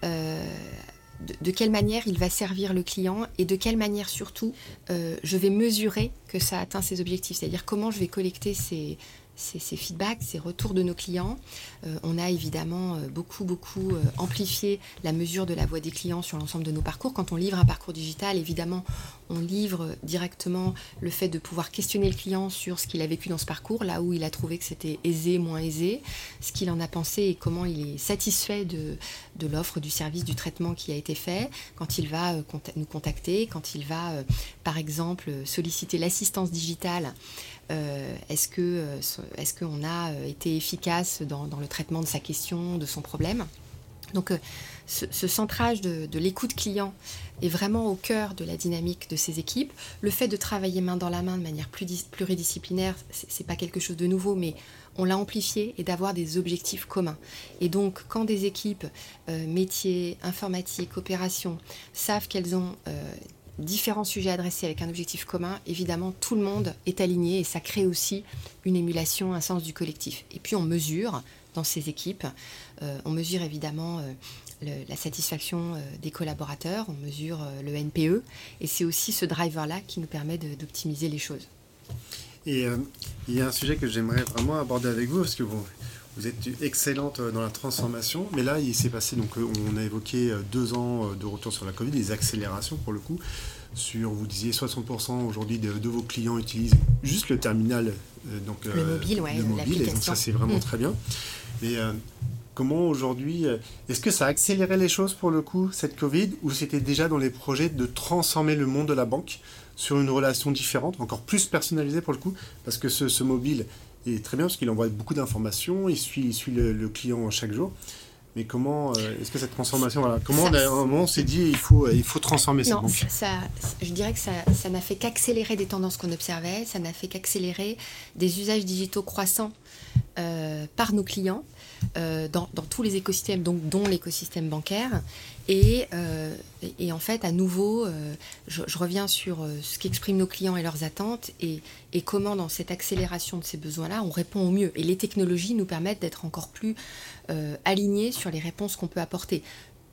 De, quelle manière il va servir le client et de quelle manière surtout je vais mesurer que ça atteint ses objectifs, c'est-à-dire comment je vais collecter ces, ces, feedbacks, ces retours de nos clients. Euh, on a évidemment euh, beaucoup, beaucoup euh, amplifié la mesure de la voix des clients sur l'ensemble de nos parcours. Quand on livre un parcours digital, évidemment, on livre directement le fait de pouvoir questionner le client sur ce qu'il a vécu dans ce parcours, là où il a trouvé que c'était aisé, moins aisé, ce qu'il en a pensé et comment il est satisfait de, de l'offre, du service, du traitement qui a été fait, quand il va nous contacter, quand il va, par exemple, solliciter l'assistance digitale. Est-ce que est-ce qu'on a été efficace dans, le traitement de sa question, de son problème? Donc ce, centrage de, l'écoute client est vraiment au cœur de la dynamique de ces équipes. Le fait de travailler main dans la main de manière plus pluridisciplinaire, c'est pas quelque chose de nouveau, mais on l'a amplifié et d'avoir des objectifs communs. Et donc, quand des équipes euh, métiers, informatique, opération savent qu'elles ont euh, différents sujets adressés avec un objectif commun, évidemment, tout le monde est aligné et ça crée aussi une émulation, un sens du collectif. Et puis, on mesure dans ces équipes, euh, on mesure évidemment la satisfaction euh, des collaborateurs, on mesure euh, le NPE, et c'est aussi ce driver-là qui nous permet d'optimiser les choses. Et euh, il y a un sujet que j'aimerais vraiment aborder avec vous, parce que vous, vous êtes excellente dans la transformation, mais là, il s'est passé, donc on a évoqué deux ans de retour sur la Covid, des accélérations pour le coup, sur, vous disiez 60% aujourd'hui de, vos clients utilisent juste le terminal, donc le mobile, ouais, le mobile, et donc ça c'est vraiment mm. très bien. Mais Comment aujourd'hui, euh, est-ce que ça a accéléré les choses pour le coup, cette Covid, ou c'était déjà dans les projets de transformer le monde de la banque? Sur une relation différente, encore plus personnalisée pour le coup, parce que ce, mobile est très bien parce qu'il envoie beaucoup d'informations, il suit, suit le, client chaque jour. Mais comment euh, est-ce que cette transformation, voilà, comment à un moment on s'est dit il faut, il faut transformer cette banque ça, Je dirais que ça, ça n'a fait qu'accélérer des tendances qu'on observait, ça n'a fait qu'accélérer des usages digitaux croissants euh, par nos clients. Euh, dans, tous les écosystèmes, donc dont l'écosystème bancaire. Et, euh, et, en fait, à nouveau, euh, je, reviens sur ce qu'expriment nos clients et leurs attentes et, et, comment dans cette accélération de ces besoins-là, on répond au mieux. Et les technologies nous permettent d'être encore plus alignés sur les réponses qu'on peut apporter.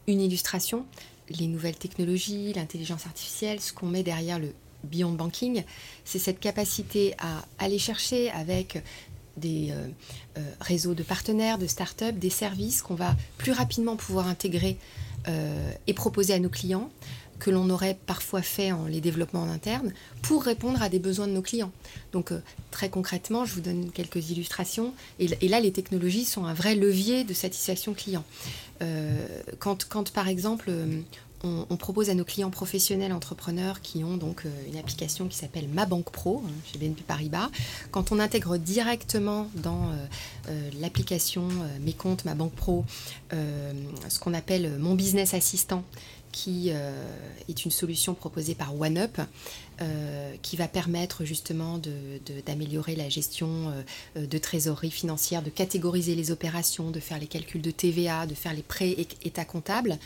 Une illustration, les nouvelles technologies, l'intelligence artificielle, ce qu'on met derrière le Beyond Banking, c'est cette capacité à aller chercher avec des euh, euh, réseaux de partenaires, de start-up, des services qu'on va plus rapidement pouvoir intégrer euh, et proposer à nos clients que l'on aurait parfois fait en les développant en interne pour répondre à des besoins de nos clients. Donc très concrètement, je vous donne quelques illustrations. Et, là, les technologies sont un vrai levier de satisfaction client. quand, par exemple on, propose à nos clients professionnels entrepreneurs qui ont donc euh, une application qui s'appelle Ma Banque Pro hein, chez BNP Paribas. Quand on intègre directement dans euh, euh, l'application Mes comptes, Ma Banque Pro, ce qu'on appelle Mon Business Assistant, qui est une solution proposée par OneUp, euh, qui va permettre justement d'améliorer la gestion euh, de trésorerie financière, de catégoriser les opérations, de faire les calculs de TVA, de faire les prêts état comptable.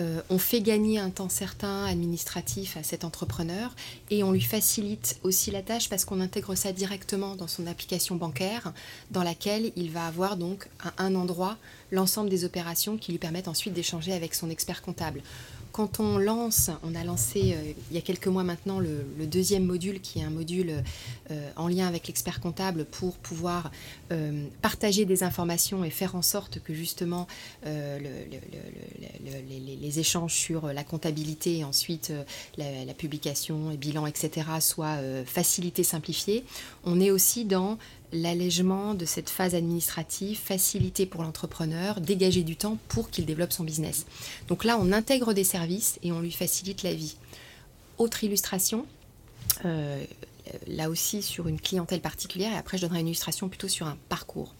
Euh, on fait gagner un temps certain administratif à cet entrepreneur et on lui facilite aussi la tâche parce qu'on intègre ça directement dans son application bancaire dans laquelle il va avoir donc à un endroit l'ensemble des opérations qui lui permettent ensuite d'échanger avec son expert comptable quand on lance, on a lancé euh, il y a quelques mois maintenant le, deuxième module qui est un module euh, en lien avec l'expert comptable pour pouvoir euh, partager des informations et faire en sorte que justement les, échanges sur la comptabilité et ensuite la, la, publication et bilan, etc. soient facilités, simplifiés. On est aussi dans l'allègement de cette phase administrative, faciliter pour l'entrepreneur, dégager du temps pour qu'il développe son business. Donc là, on intègre des services et on lui facilite la vie. Autre illustration, euh, là aussi sur une clientèle particulière, et après je donnerai une illustration plutôt sur un parcours.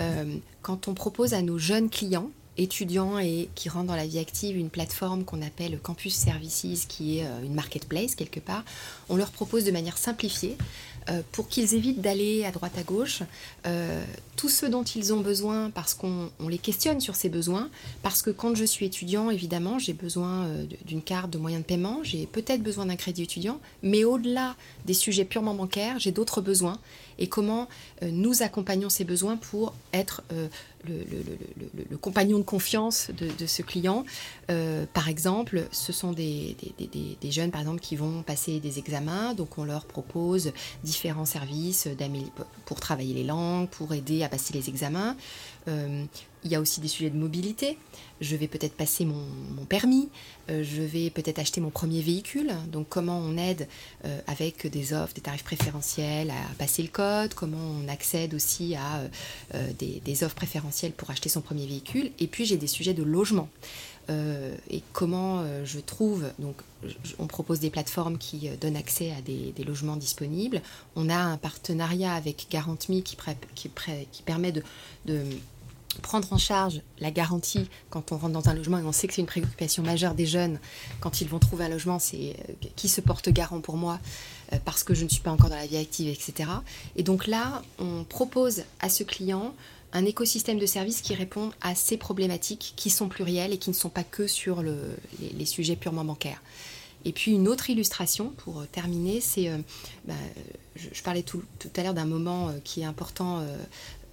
Euh, quand on propose à nos jeunes clients, étudiants et qui rentrent dans la vie active une plateforme qu'on appelle Campus Services, qui est euh, une marketplace quelque part, on leur propose de manière simplifiée pour qu'ils évitent d'aller à droite à gauche, euh, tout ce dont ils ont besoin parce qu'on les questionne sur ces besoins, parce que quand je suis étudiant, évidemment, j'ai besoin euh, d'une carte de moyen de paiement, j'ai peut-être besoin d'un crédit étudiant, mais au-delà des sujets purement bancaires, j'ai d'autres besoins et comment nous accompagnons ces besoins pour être le, compagnon de confiance de, ce client. Euh, par exemple, ce sont des, jeunes par exemple, qui vont passer des examens, donc on leur propose différents services pour travailler les langues, pour aider à passer les examens. Euh, il y a aussi des sujets de mobilité. Je vais peut-être passer mon, permis, euh, je vais peut-être acheter mon premier véhicule. Donc comment on aide euh, avec des offres, des tarifs préférentiels à passer le code, comment on accède aussi à des, offres préférentielles pour acheter son premier véhicule? Et puis j'ai des sujets de logement. et comment je trouve, donc on propose des plateformes qui donnent accès à des, logements disponibles. On a un partenariat avec Garantme qui, permet de prendre en charge la garantie quand on rentre dans un logement, et on sait que c'est une préoccupation majeure des jeunes, quand ils vont trouver un logement, c'est euh, qui se porte garant pour moi euh, parce que je ne suis pas encore dans la vie active, etc. Et donc là, on propose à ce client un écosystème de services qui répond à ces problématiques qui sont plurielles et qui ne sont pas que sur les, sujets purement bancaires. Et puis une autre illustration pour euh, terminer, c'est, bah, je, parlais tout, tout à l'heure d'un moment qui est important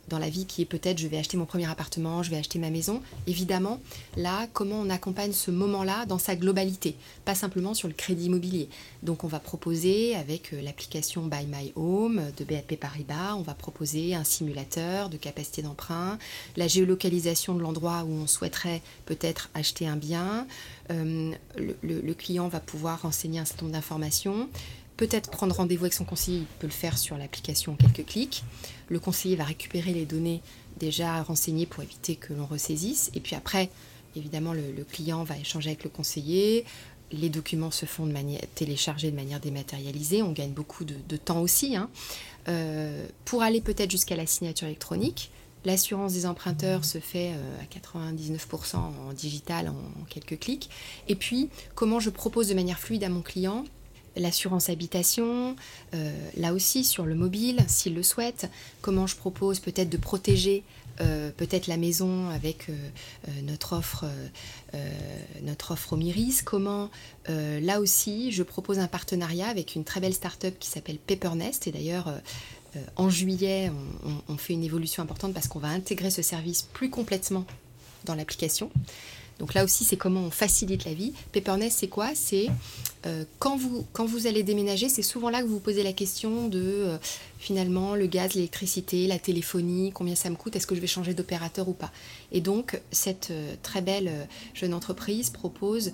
dans la vie qui est peut-être je vais acheter mon premier appartement, je vais acheter ma maison. Évidemment, là, comment on accompagne ce moment-là dans sa globalité, pas simplement sur le crédit immobilier. Donc on va proposer avec euh, l'application Buy My Home de BNP Paribas, on va proposer un simulateur de capacité d'emprunt, la géolocalisation de l'endroit où on souhaiterait peut-être acheter un bien. Euh, le, client va pouvoir renseigner un certain nombre d'informations peut-être prendre rendez-vous avec son conseiller, il peut le faire sur l'application en quelques clics. Le conseiller va récupérer les données déjà renseignées pour éviter que l'on ressaisisse. Et puis après, évidemment, le, client va échanger avec le conseiller. Les documents se font de manière, téléchargés de manière dématérialisée. On gagne beaucoup de, temps aussi. Hein. Euh, pour aller peut-être jusqu'à la signature électronique, L'assurance des emprunteurs se fait euh, à 99% en digital en, quelques clics. Et puis, comment je propose de manière fluide à mon client l'assurance habitation, euh, là aussi sur le mobile, s'il le souhaite, comment je propose peut-être de protéger euh, peut-être la maison avec euh, notre, offre, notre offre au Miris, comment là aussi je propose un partenariat avec une très belle start-up qui s'appelle Paper-Nest et d'ailleurs en juillet on, fait une évolution importante parce qu'on va intégrer ce service plus complètement dans l'application. Donc là aussi, c'est comment on facilite la vie. Paperless, c'est quoi? C'est euh, quand, vous, quand vous allez déménager, c'est souvent là que vous vous posez la question de euh, finalement le gaz, l'électricité, la téléphonie, combien ça me coûte, est-ce que je vais changer d'opérateur ou pas? Et donc, cette euh, très belle jeune entreprise propose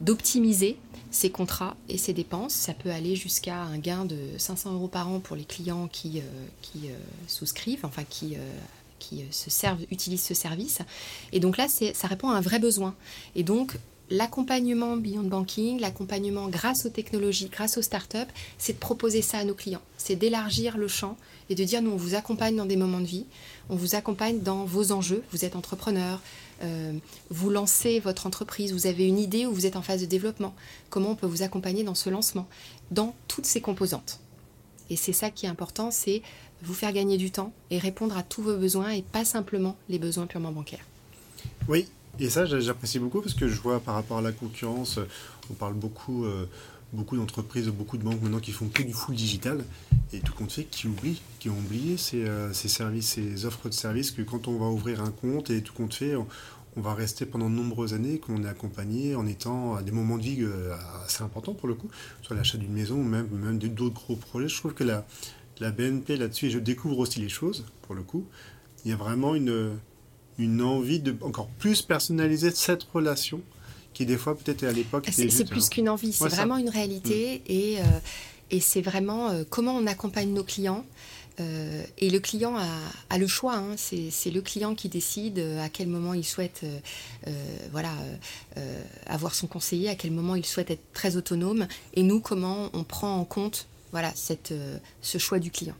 d'optimiser ses contrats et ses dépenses. Ça peut aller jusqu'à un gain de 500 euros par an pour les clients qui, qui souscrivent, enfin qui qui euh, se servent, utilisent ce service. Et donc là, ça répond à un vrai besoin. Et donc, l'accompagnement Beyond Banking, l'accompagnement grâce aux technologies, grâce aux startups, c'est de proposer ça à nos clients. C'est d'élargir le champ et de dire, nous, on vous accompagne dans des moments de vie, on vous accompagne dans vos enjeux. Vous êtes entrepreneur, euh, vous lancez votre entreprise, vous avez une idée ou vous êtes en phase de développement. Comment on peut vous accompagner dans ce lancement, dans toutes ces composantes? Et c'est ça qui est important, c'est vous faire gagner du temps et répondre à tous vos besoins et pas simplement les besoins purement bancaires. Oui, et ça j'apprécie beaucoup parce que je vois par rapport à la concurrence, on parle beaucoup, euh, beaucoup d'entreprises, beaucoup de banques maintenant qui font que du full digital et tout compte fait qui oublient, qui ont oublié ces, euh, ces, services, ces offres de services que quand on va ouvrir un compte et tout compte fait, on, va rester pendant de nombreuses années, qu'on est accompagné en étant à des moments de vie euh, assez importants pour le coup, soit l'achat d'une maison ou même, même d'autres gros projets. Je trouve que la, la BNP là-dessus, et je découvre aussi les choses pour le coup, il y a vraiment une, une envie de encore plus personnaliser cette relation qui des fois peut-être à l'époque c'est plus qu'une envie c'est vraiment une réalité mm. et, euh, et c'est vraiment euh, comment on accompagne nos clients euh, et le client a, le choix, hein. c'est le client qui décide à quel moment il souhaite voilà, avoir son conseiller, à quel moment il souhaite être très autonome, et nous, comment on prend en compte voilà, cette, ce choix du client.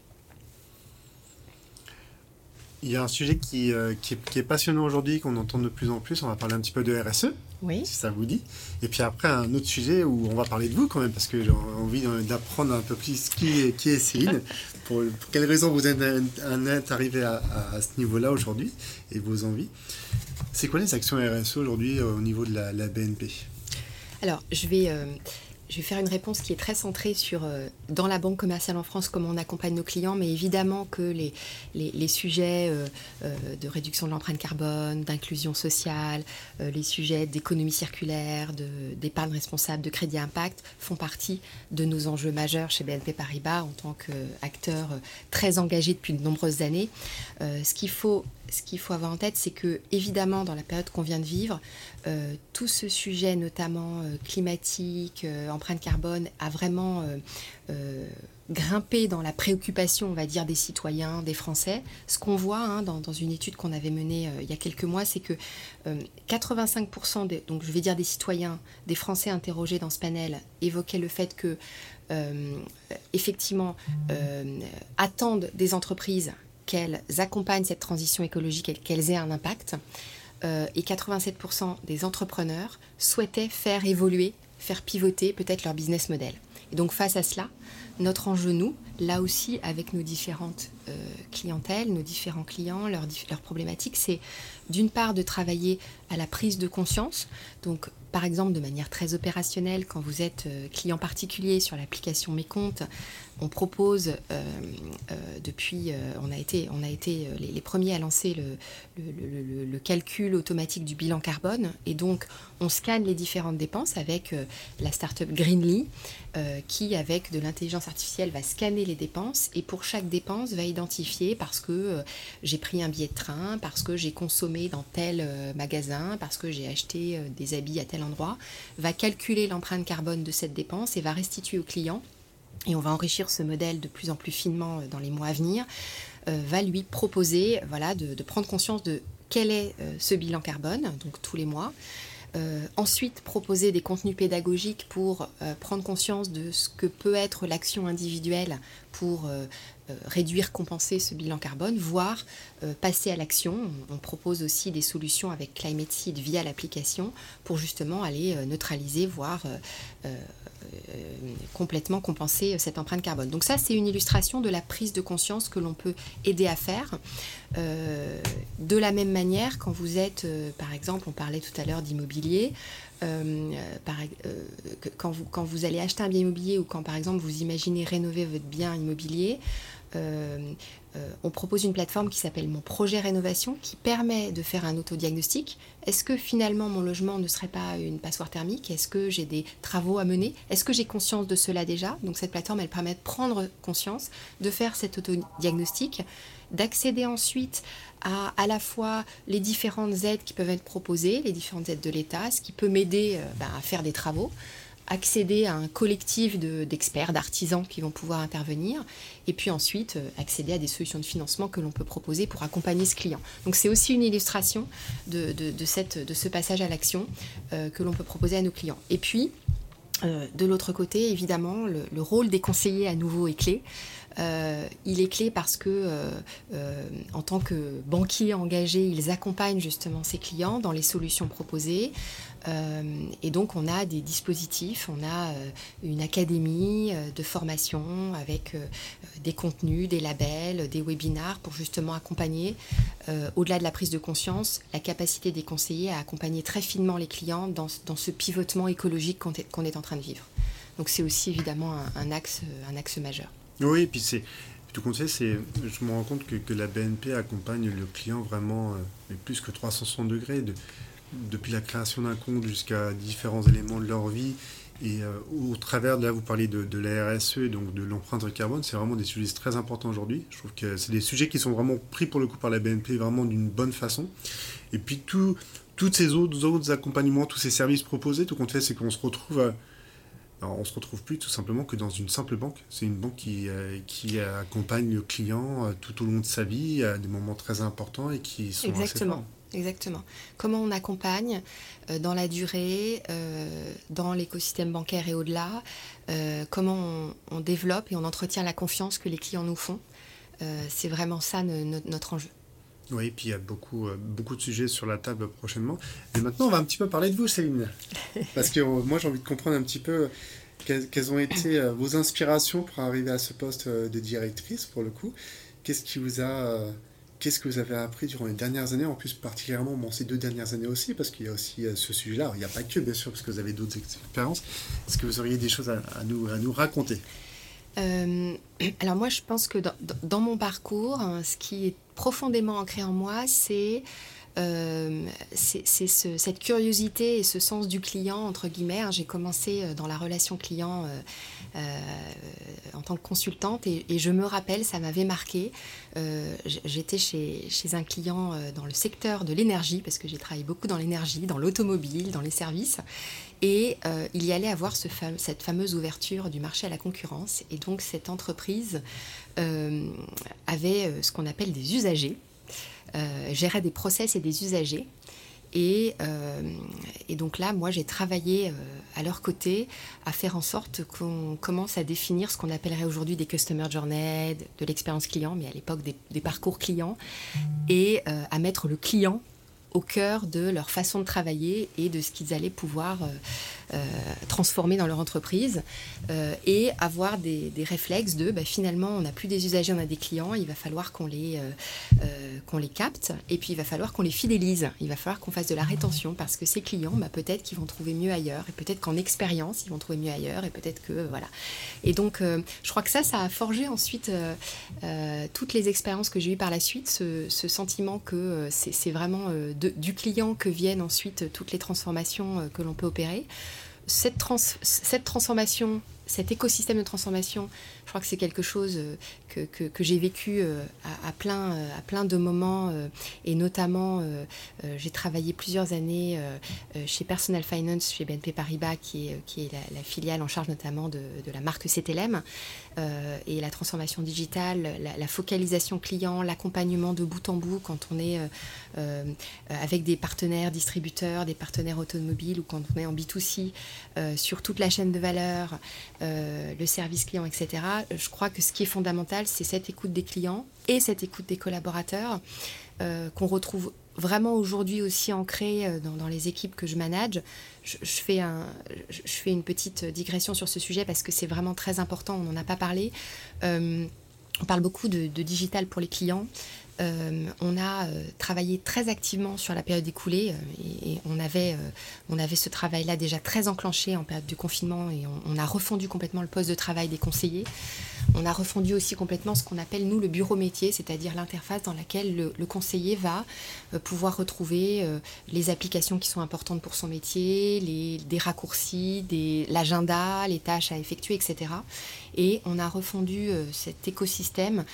Il y a un sujet qui, euh, qui, est, passionnant aujourd'hui, qu'on entend de plus en plus. On va parler un petit peu de RSE, oui. si ça vous dit. Et puis après, un autre sujet où on va parler de vous quand même, parce que j'ai envie d'apprendre un peu plus qui est, qui est Céline, [LAUGHS] pour, quelles raisons vous êtes, êtes arrivé à, ce niveau-là aujourd'hui et vos envies. C'est quoi les actions RSE aujourd'hui euh, au niveau de la, BNP Alors, je vais... Euh, je vais faire une réponse qui est très centrée sur, euh, dans la banque commerciale en France, comment on accompagne nos clients, mais évidemment que les, les, sujets euh, euh, de réduction de l'empreinte carbone, d'inclusion sociale, les sujets d'économie circulaire, d'épargne responsable, de crédit impact font partie de nos enjeux majeurs chez BNP Paribas en tant qu'acteur très engagé depuis de nombreuses années. ce qu'il faut ce qu'il faut avoir en tête, c'est que, évidemment, dans la période qu'on vient de vivre, euh, tout ce sujet, notamment euh, climatique, euh, empreinte carbone, a vraiment grimpé dans la préoccupation, on va dire, des citoyens, des Français. Ce qu'on voit hein, dans, une étude qu'on avait menée il y a quelques mois, c'est que 85%, des, donc je vais dire des citoyens, des Français interrogés dans ce panel, évoquaient le fait que, effectivement, attendent des entreprises qu'elles accompagnent cette transition écologique et qu'elles aient un impact. Euh, et 87% des entrepreneurs souhaitaient faire évoluer, faire pivoter peut-être leur business model. Et donc face à cela, notre enjeu, nous, là aussi avec nos différentes euh, clientèles, nos différents clients, leurs, leurs problématiques, c'est d'une part de travailler à la prise de conscience, donc par exemple de manière très opérationnelle, quand vous êtes euh, client particulier sur l'application Mes comptes, on propose euh, euh, depuis, on a été, on a été les, premiers à lancer le, calcul automatique du bilan carbone. Et donc on scanne les différentes dépenses avec la startup Greenly qui avec de l'intelligence artificielle va scanner les dépenses et pour chaque dépense va identifier parce que j'ai pris un billet de train, parce que j'ai consommé dans tel magasin, parce que j'ai acheté des habits à tel endroit, va calculer l'empreinte carbone de cette dépense et va restituer au client et on va enrichir ce modèle de plus en plus finement euh, dans les mois à venir, euh, va lui proposer voilà, de, prendre conscience de quel est euh, ce bilan carbone, donc tous les mois. Ensuite, proposer des contenus pédagogiques pour prendre conscience de ce que peut être l'action individuelle pour réduire, compenser ce bilan carbone, voire passer à l'action. On, propose aussi des solutions avec Climate Seed via l'application pour justement aller neutraliser, voire euh, complètement compenser cette empreinte carbone. Donc ça, c'est une illustration de la prise de conscience que l'on peut aider à faire. Euh, de la même manière, quand vous êtes, euh, par exemple, on parlait tout à l'heure d'immobilier, quand, vous, allez acheter un bien immobilier ou quand, par exemple, vous imaginez rénover votre bien immobilier, euh, on propose une plateforme qui s'appelle Mon Projet Rénovation qui permet de faire un autodiagnostic. Est-ce que finalement mon logement ne serait pas une passoire thermique? Est-ce que j'ai des travaux à mener? Est-ce que j'ai conscience de cela déjà? Donc cette plateforme, elle permet de prendre conscience, de faire cet autodiagnostic, d'accéder ensuite à à la fois les différentes aides qui peuvent être proposées, les différentes aides de l'État, ce qui peut m'aider euh, ben, à faire des travaux accéder à un collectif d'experts, d'artisans qui vont pouvoir intervenir, et puis ensuite euh, accéder à des solutions de financement que l'on peut proposer pour accompagner ce client. Donc c'est aussi une illustration de, ce passage à l'action euh, que l'on peut proposer à nos clients. Et puis, euh, de l'autre côté, évidemment, le, rôle des conseillers à nouveau est clé. Il est clé parce que, en tant que banquiers engagés, ils accompagnent justement ces clients dans les solutions proposées. Et donc, on a des dispositifs, on a une académie de formation avec des contenus, des labels, des webinars pour justement accompagner, au-delà de la prise de conscience, la capacité des conseillers à accompagner très finement les clients dans, ce pivotement écologique qu'on est, en train de vivre. Donc c'est aussi évidemment un, axe, un axe majeur. Oui, et puis tout compte fait, c'est, je me rends compte que, la BNP accompagne le client vraiment plus que 360 degrés, de, depuis la création d'un compte jusqu'à différents éléments de leur vie. Et euh, au travers de là, vous parlez de, de la RSE et donc de l'empreinte carbone, c'est vraiment des sujets très importants aujourd'hui. Je trouve que c'est des sujets qui sont vraiment pris pour le coup par la BNP vraiment d'une bonne façon. Et puis tout, tous ces autres, autres accompagnements, tous ces services proposés, tout compte fait, c'est qu'on se retrouve à, on se retrouve plus tout simplement que dans une simple banque. C'est une banque qui, euh, qui accompagne le client euh, tout au long de sa vie à des moments très importants et qui sont Exactement. Exactement. Comment on accompagne euh, dans la durée, euh, dans l'écosystème bancaire et au-delà, euh, comment on, développe et on entretient la confiance que les clients nous font. c'est vraiment ça notre enjeu. Oui, et puis il y a beaucoup, beaucoup de sujets sur la table prochainement. Et maintenant, on va un petit peu parler de vous, Céline. [LAUGHS] Parce que moi, j'ai envie de comprendre un petit peu quelles ont été vos inspirations pour arriver à ce poste de directrice, pour le coup. Qu'est-ce qui vous a Qu'est-ce que vous avez appris durant les dernières années, en plus particulièrement bon, ces deux dernières années aussi, parce qu'il y a aussi euh, ce sujet-là. Il n'y a pas que, bien sûr, parce que vous avez d'autres expériences. Est-ce que vous auriez des choses à, nous, à nous raconter? Euh, [CLEARS THROAT] Alors moi, je pense que dans, mon parcours, hein, ce qui est profondément ancré en moi, c'est euh, c'est cette curiosité et ce sens du client, entre guillemets. Hein. J'ai commencé euh, dans la relation client euh, en tant que consultante et, je me rappelle, ça m'avait marqué. J'étais chez, un client dans le secteur de l'énergie, parce que j'ai travaillé beaucoup dans l'énergie, dans l'automobile, dans les services. Et il y allait avoir ce cette fameuse ouverture du marché à la concurrence. Et donc cette entreprise avait ce qu'on appelle des usagers. Euh, gérer des process et des usagers. Et, euh, et, donc là, moi, j'ai travaillé euh, à leur côté à faire en sorte qu'on commence à définir ce qu'on appellerait aujourd'hui des customer journeys, de l'expérience client, mais à l'époque des, parcours clients, et à mettre le client au cœur de leur façon de travailler et de ce qu'ils allaient pouvoir euh, transformer dans leur entreprise euh, et avoir des, réflexes de bah, finalement on n'a plus des usagers, on a des clients, il va falloir qu'on les, euh, qu'on les capte et puis il va falloir qu'on les fidélise, il va falloir qu'on fasse de la rétention parce que ces clients, bah, peut-être qu'ils vont trouver mieux ailleurs et peut-être qu'en expérience ils vont trouver mieux ailleurs et peut-être que voilà. Et donc je crois que ça, ça a forgé ensuite toutes les expériences que j'ai eues par la suite, ce, sentiment que c'est vraiment du client que viennent ensuite toutes les transformations que l'on peut opérer. Cette, cette transformation, cet écosystème de transformation, je crois que c'est quelque chose euh, que, j'ai vécu euh, à, plein, euh, à plein de moments, et notamment j'ai travaillé plusieurs années chez Personal Finance, chez BNP Paribas, qui est, qui est la, filiale en charge notamment de, la marque CTLM, et la transformation digitale, la, focalisation client, l'accompagnement de bout en bout quand on est avec des partenaires distributeurs, des partenaires automobiles ou quand on est en B2C sur toute la chaîne de valeur, le service client, etc. Je crois que ce qui est fondamental, c'est cette écoute des clients et cette écoute des collaborateurs euh, qu'on retrouve vraiment aujourd'hui aussi ancrée euh, dans, les équipes que je manage. Je, fais une petite digression sur ce sujet parce que c'est vraiment très important, on n'en a pas parlé. Euh, on parle beaucoup de, digital pour les clients. On a travaillé très activement sur la période écoulée et, on, avait, on avait ce travail-là déjà très enclenché en période du confinement et on, a refondu complètement le poste de travail des conseillers. On a refondu aussi complètement ce qu'on appelle, nous, le bureau métier, c'est-à-dire l'interface dans laquelle le, conseiller va euh, pouvoir retrouver euh, les applications qui sont importantes pour son métier, les, des raccourcis, l'agenda, les tâches à effectuer, etc. Et on a refondu euh, cet écosystème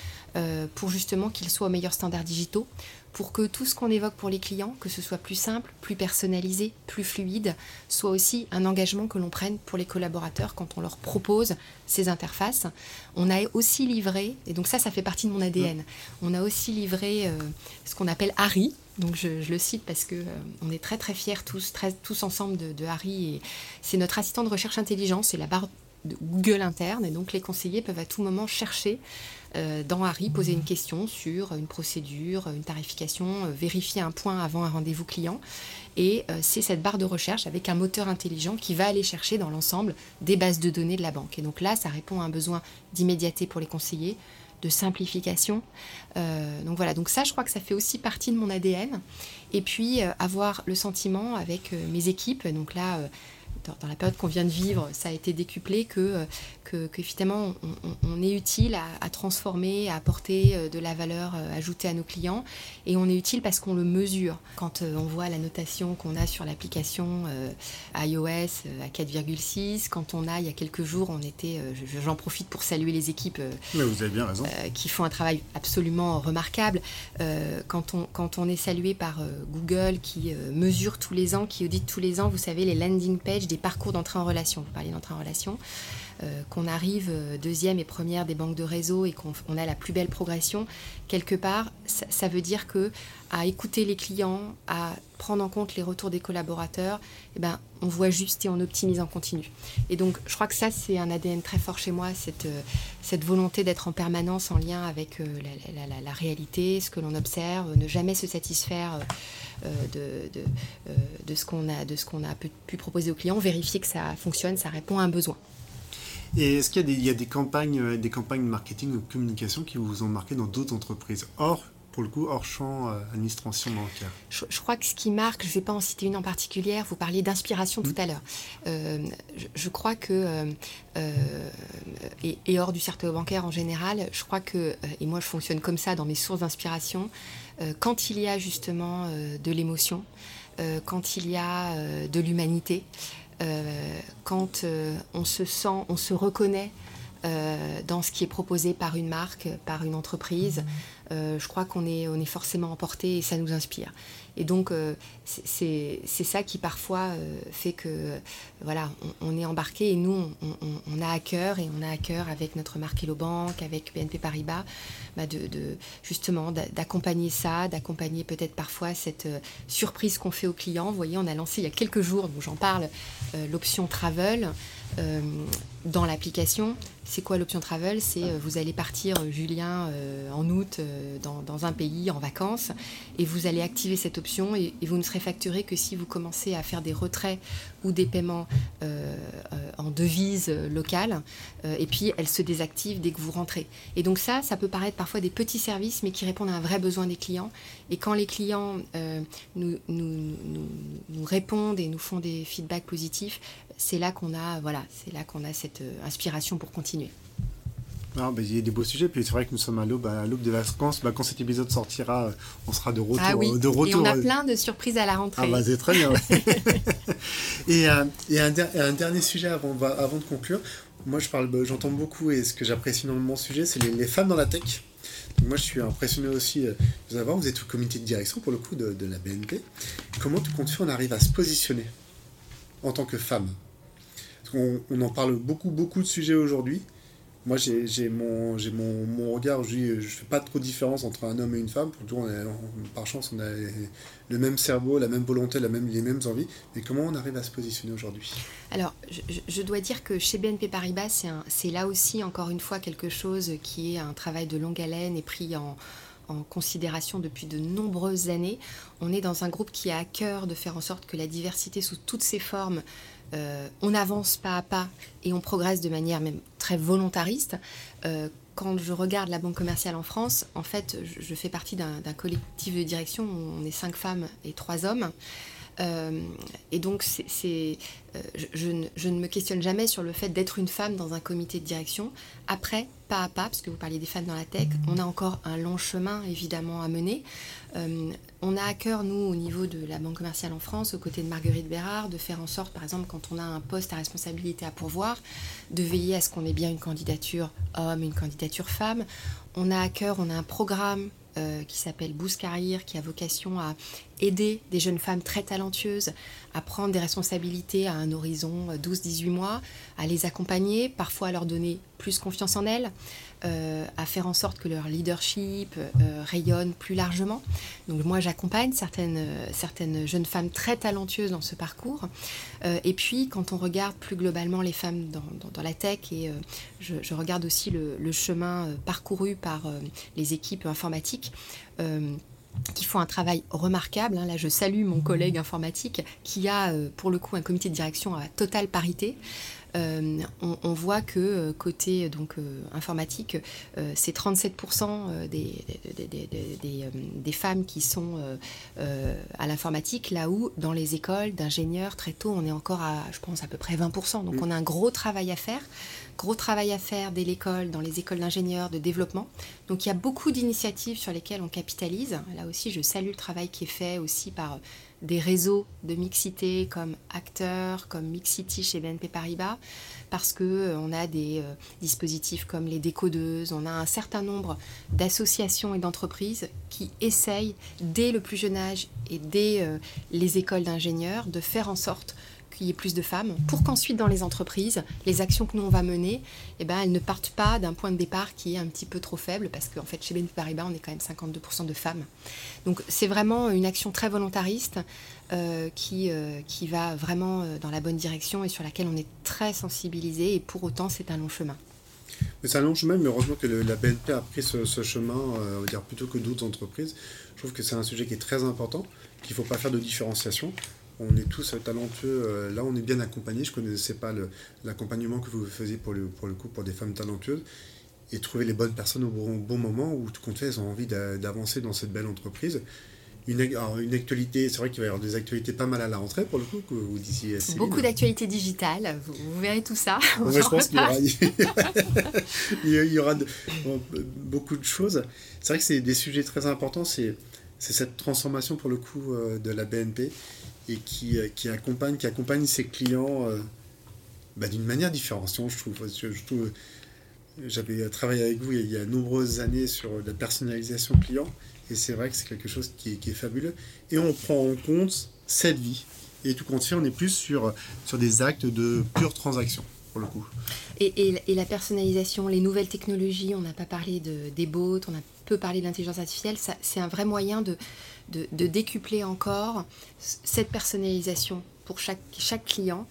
pour justement qu'il soit aux standards digitaux, pour que tout ce qu'on évoque pour les clients, que ce soit plus simple, plus personnalisé, plus fluide, soit aussi un engagement que l'on prenne pour les collaborateurs quand on leur propose ces interfaces. On a aussi livré, et donc ça, ça fait partie de mon ADN, mmh. on a aussi livré euh, ce qu'on appelle Harry. Donc je, le cite parce que euh, on est très très fiers tous, très, tous ensemble de, de Harry. Et c'est notre assistant de recherche intelligence, c'est la barre de Google interne, et donc les conseillers peuvent à tout moment chercher dans Harry, poser une question sur une procédure, une tarification, euh, vérifier un point avant un rendez-vous client. Et euh, c'est cette barre de recherche avec un moteur intelligent qui va aller chercher dans l'ensemble des bases de données de la banque. Et donc là, ça répond à un besoin d'immédiateté pour les conseillers, de simplification. donc voilà, donc ça, je crois que ça fait aussi partie de mon ADN. Et puis avoir le sentiment avec mes équipes, donc là dans, la période qu'on vient de vivre, ça a été décuplé, que, que, on, est utile à, transformer, à apporter de la valeur ajoutée à nos clients. Et on est utile parce qu'on le mesure. Quand on voit la notation qu'on a sur l'application iOS à 4,6, quand on a, il y a quelques jours, on était, j'en profite pour saluer les équipes vous avez bien raison. qui font un travail absolument remarquable. quand, on, quand on est salué par Google qui mesure tous les ans, qui audite tous les ans, vous savez, les landing pages des parcours d'entrée en relation. Vous parlez d'entrée en relation. Euh, qu'on arrive euh, deuxième et première des banques de réseau et qu'on a la plus belle progression, quelque part, ça, veut dire que à écouter les clients, à prendre en compte les retours des collaborateurs, eh ben, on voit juste et on optimise en continu. Et donc, je crois que ça, c'est un ADN très fort chez moi, cette, euh, cette volonté d'être en permanence en lien avec la, réalité, ce que l'on observe, ne jamais se satisfaire de, de, ce qu'on a, de ce qu'on a pu proposer aux clients, vérifier que ça fonctionne, ça répond à un besoin. Et est-ce qu'il y a, des, campagnes, euh, des campagnes marketing ou communication qui vous ont marqué dans d'autres entreprises Or, pour le coup, hors champ euh, administration bancaire? Je, crois que ce qui marque, je ne vais pas en citer une en particulier, vous parliez d'inspiration tout mmh. à l'heure. Euh, je, crois que, et, hors du cercle bancaire en général, je crois que, et moi je fonctionne comme ça dans mes sources d'inspiration, quand il y a justement de l'émotion, quand il y a de l'humanité, quand euh, on se sent, on se reconnaît euh, dans ce qui est proposé par une marque, par une entreprise, je crois qu'on est, on est forcément emporté et ça nous inspire. Et donc, euh, c'est ça qui parfois euh, fait que voilà, on, est embarqué et nous, on, a à cœur et on a à cœur avec notre marque Hello Bank, avec BNP Paribas, bah, de, justement d'accompagner ça, d'accompagner peut-être parfois cette euh, surprise qu'on fait aux clients. Vous voyez, on a lancé il y a quelques jours, donc j'en parle, l'option Travel. Dans l'application. C'est quoi l'option travel? C'est vous allez partir, Julien, en août dans, un pays en vacances et vous allez activer cette option et, vous ne serez facturé que si vous commencez à faire des retraits ou des paiements euh, euh, en devise locale. Euh, et puis, elle se désactive dès que vous rentrez. Et donc ça, ça peut paraître parfois des petits services, mais qui répondent à un vrai besoin des clients. Et quand les clients nous, nous, nous, répondent et nous font des feedbacks positifs, c'est là qu'on a, voilà, c'est là qu'on a cette inspiration pour continuer. Ah, bah, il y a des beaux sujets, puis c'est vrai que nous sommes à l'aube, à l'aube de la vacances. Bah, quand cet épisode sortira, on sera de retour. Ah oui. de retour. Et on a plein de surprises à la rentrée. Ah bah, c'est très bien. [LAUGHS] [LAUGHS] et, euh, et un, dernier sujet avant, avant de conclure. Moi, je parle, j'entends beaucoup et ce que j'apprécie dans mon sujet, c'est les, femmes dans la tech. moi, je suis impressionné aussi euh, de vous avoir. Vous êtes au comité de direction pour le coup de, de la BNP. Comment tout compte fait, on arrive à se positionner en tant que femme? On en parle beaucoup, beaucoup de sujets aujourd'hui moi j'ai mon, mon, mon regard, je ne fais pas trop de différence entre un homme et une femme. Pour par chance, on a le même cerveau, la même volonté, les mêmes envies. Mais comment on arrive à se positionner aujourd'hui? Alors, je, dois dire que chez BNP Paribas, c'est là aussi, encore une fois, quelque chose qui est un travail de longue haleine et pris en considération depuis de nombreuses années. On est dans un groupe qui a à cœur de faire en sorte que la diversité sous toutes ses formes euh, on avance pas à pas et on progresse de manière même très volontariste. Euh, quand je regarde la banque commerciale en France, en fait, je, fais partie d'un collectif de direction où on est cinq femmes et trois hommes. Euh, et donc, c'est, je, ne, me questionne jamais sur le fait d'être une femme dans un comité de direction. Après, pas à pas, parce que vous parliez des femmes dans la tech, on a encore un long chemin évidemment à mener. Euh, on a à cœur, nous, au niveau de la Banque commerciale en France, aux côtés de Marguerite Bérard, de faire en sorte, par exemple, quand on a un poste à responsabilité à pourvoir, de veiller à ce qu'on ait bien une candidature homme, une candidature femme. On a à cœur, on a un programme euh, qui s'appelle Boost Carrière, qui a vocation à aider des jeunes femmes très talentueuses à prendre des responsabilités à un horizon 12-18 mois, à les accompagner, parfois à leur donner plus confiance en elles, euh, à faire en sorte que leur leadership euh, rayonne plus largement. Donc moi j'accompagne certaines, euh, certaines jeunes femmes très talentueuses dans ce parcours. et puis quand on regarde plus globalement les femmes dans, la tech, et je, je, regarde aussi le, le chemin parcouru par les équipes informatiques, qui font un travail remarquable. Hein. Là, je salue mon collègue informatique qui a, pour le coup, un comité de direction à totale parité. On, voit que côté donc, informatique, c'est 37% des, des, femmes qui sont à l'informatique, là où dans les écoles d'ingénieurs, très tôt, on est encore à, je pense, à peu près 20%. Donc mm. on a un gros travail à faire gros travail à faire dès l'école, dans les écoles d'ingénieurs, de développement. Donc il y a beaucoup d'initiatives sur lesquelles on capitalise. Là aussi, je salue le travail qui est fait aussi par des réseaux de mixité comme Acteurs, comme Mixity chez BNP Paribas, parce que euh, a des euh, dispositifs comme les décodeuses, on a un certain nombre d'associations et d'entreprises qui essayent dès le plus jeune âge et dès euh, les écoles d'ingénieurs de faire en sorte qu'il y ait plus de femmes, pour qu'ensuite dans les entreprises, les actions que nous on va mener, eh ben, elles ne partent pas d'un point de départ qui est un petit peu trop faible, parce qu'en fait chez BNP Paribas, on est quand même 52% de femmes. Donc c'est vraiment une action très volontariste euh, qui, euh, qui va vraiment euh, dans la bonne direction et sur laquelle on est très sensibilisé, et pour autant c'est un long chemin. C'est un long chemin, mais heureusement que la BNP a pris ce, chemin, on va dire plutôt que d'autres entreprises. Je trouve que c'est un sujet qui est très important, qu'il ne faut pas faire de différenciation on est tous talentueux. Euh, là, on est bien accompagnés. Je ne connaissais pas l'accompagnement que vous faisiez pour le, pour le coup pour des femmes talentueuses. Et trouver les bonnes personnes au bon, moment où tout compte fait, elles ont envie d'avancer dans cette belle entreprise. Une, une actualité, c'est vrai qu'il va y avoir des actualités pas mal à la rentrée pour le coup, que vous disiez. Beaucoup d'actualités digitales, vous, verrez tout ça. je pense qu'il y aura, [LAUGHS] il y aura beaucoup de choses. C'est vrai que c'est des sujets très importants, c'est cette transformation pour le coup euh, de la BNP et qui, euh, qui, accompagne, qui accompagne ses clients euh, bah, d'une manière différenciante, je trouve. J'avais travaillé avec vous il y a de nombreuses années sur la personnalisation client, et c'est vrai que c'est quelque chose qui est, fabuleux. Et on prend en compte cette vie. Et tout compte fait, on est plus sur, sur des actes de pure transaction, pour le coup. Et, la personnalisation, les nouvelles technologies, on n'a pas parlé de, des bots, on a peu parlé de l'intelligence artificielle, c'est un vrai moyen de, de, décupler encore cette personnalisation pour chaque, chaque client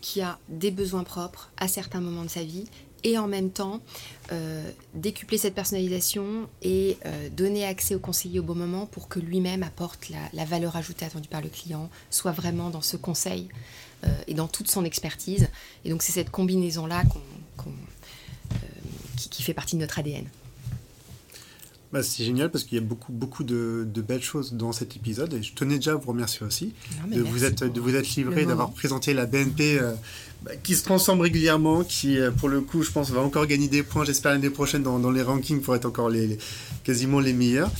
qui a des besoins propres à certains moments de sa vie et en même temps euh, décupler cette personnalisation et euh, donner accès au conseiller au bon moment pour que lui-même apporte la, valeur ajoutée attendue par le client, soit vraiment dans ce conseil euh, et dans toute son expertise. Et donc c'est cette combinaison-là qui, qui fait partie de notre ADN. Bah, c'est génial parce qu'il y a beaucoup, beaucoup de, belles choses dans cet épisode et je tenais déjà à vous remercier aussi de, vous être, de vous être livré, d'avoir présenté la BNP euh, bah, qui se transforme régulièrement, qui euh, pour le coup je pense va encore gagner des points, j'espère l'année prochaine dans, dans, les rankings pour être encore les, quasiment les meilleurs.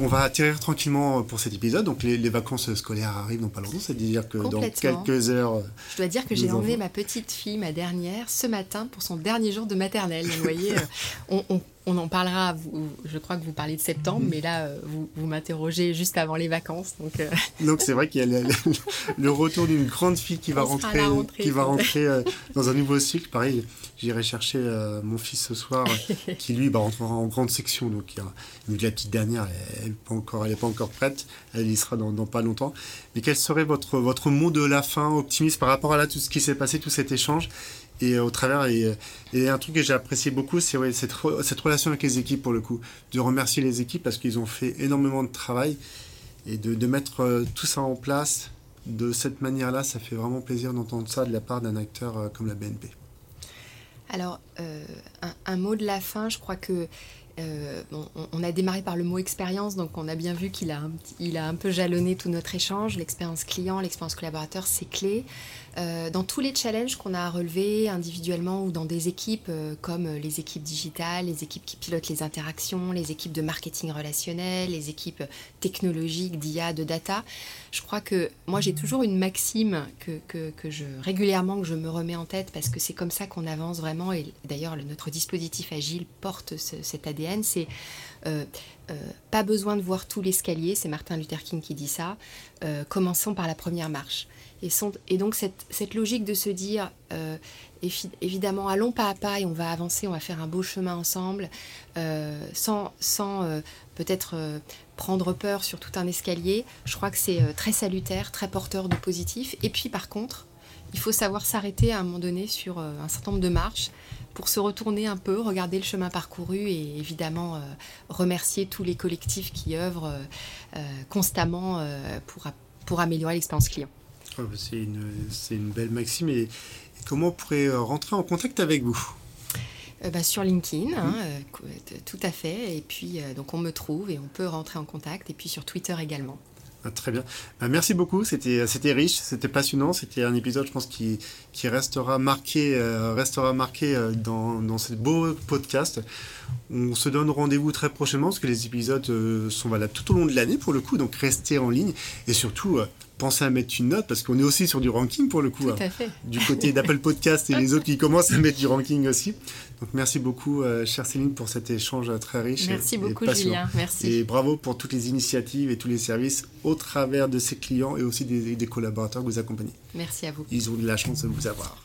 On va atterrir tranquillement pour cet épisode. Donc les, vacances scolaires arrivent dans pas longtemps, c'est-à-dire que dans quelques heures. Je dois dire que j'ai emmené ma petite fille, ma dernière, ce matin pour son dernier jour de maternelle. vous voyez, euh, [LAUGHS] on, on, on en parlera, je crois que vous parlez de septembre, mais là, euh, vous, m'interrogez juste avant les vacances. Donc, euh. [LAUGHS] donc c'est vrai qu'il y a le, retour d'une grande fille qui va rentrer, qui va rentrer euh, dans un nouveau cycle. Pareil, j'irai chercher mon fils ce soir, [LAUGHS] qui lui va rentrer en grande section. Donc, il la petite dernière, elle n'est pas, encore, pas encore prête, elle y sera dans, pas longtemps. Mais quel serait votre, mot de la fin optimiste par rapport à là, tout ce qui s'est passé, tout cet échange? Et au travers, et, un truc que j'ai apprécié beaucoup, c'est cette, relation avec les équipes pour le coup. De remercier les équipes parce qu'ils ont fait énormément de travail et de, mettre euh, tout ça en place de cette manière-là, ça fait vraiment plaisir d'entendre ça de la part d'un acteur euh, comme la BNP. Alors, euh, un, mot de la fin, je crois que euh, on, a démarré par le mot expérience, donc on a bien vu qu'il a, il a un peu jalonné tout notre échange. L'expérience client, l'expérience collaborateur, c'est clé. Euh, dans tous les challenges qu'on a à relever individuellement ou dans des équipes euh, comme les équipes digitales, les équipes qui pilotent les interactions, les équipes de marketing relationnel, les équipes technologiques, d'IA, de data, je crois que moi j'ai toujours une maxime que, je régulièrement que je me remets en tête parce que c'est comme ça qu'on avance vraiment et d'ailleurs notre dispositif agile porte cet ADN, c'est euh, euh, pas besoin de voir tout l'escalier, c'est Martin Luther King qui dit ça, euh, commençons par la première marche. Et, donc cette, logique de se dire, évidemment, allons pas à pas et on va avancer, on va faire un beau chemin ensemble, sans, sans peut-être prendre peur sur tout un escalier, je crois que c'est très salutaire, très porteur de positif. Et puis par contre, il faut savoir s'arrêter à un moment donné sur un certain nombre de marches pour se retourner un peu, regarder le chemin parcouru et évidemment euh, remercier tous les collectifs qui œuvrent euh, euh, constamment pour améliorer l'expérience client. C'est une, une, belle maxime et, comment on pourrait rentrer en contact avec vous? Bah, sur LinkedIn, hein, tout à fait. Et puis, donc, on me trouve et on peut rentrer en contact. Et puis sur Twitter également. Ah, très bien. Bah, merci beaucoup. C'était, riche, c'était passionnant. C'était un épisode, je pense, qui, qui restera marqué, euh, restera marqué euh, dans, dans ce beau podcast. On se donne rendez-vous très prochainement parce que les épisodes euh, sont valables tout au long de l'année pour le coup. Donc restez en ligne et surtout pensez à mettre une note parce qu'on est aussi sur du ranking pour le coup. Tout à fait. Du côté d'Apple Podcast et les autres qui commencent à mettre du ranking aussi. Donc merci beaucoup, euh, chère Céline, pour cet échange très riche. Merci beaucoup, Julien. Merci. Et bravo pour toutes les initiatives et tous les services au travers de ces clients et aussi des, des collaborateurs que vous accompagnez. Merci à vous. Ils ont de la chance de vous avoir.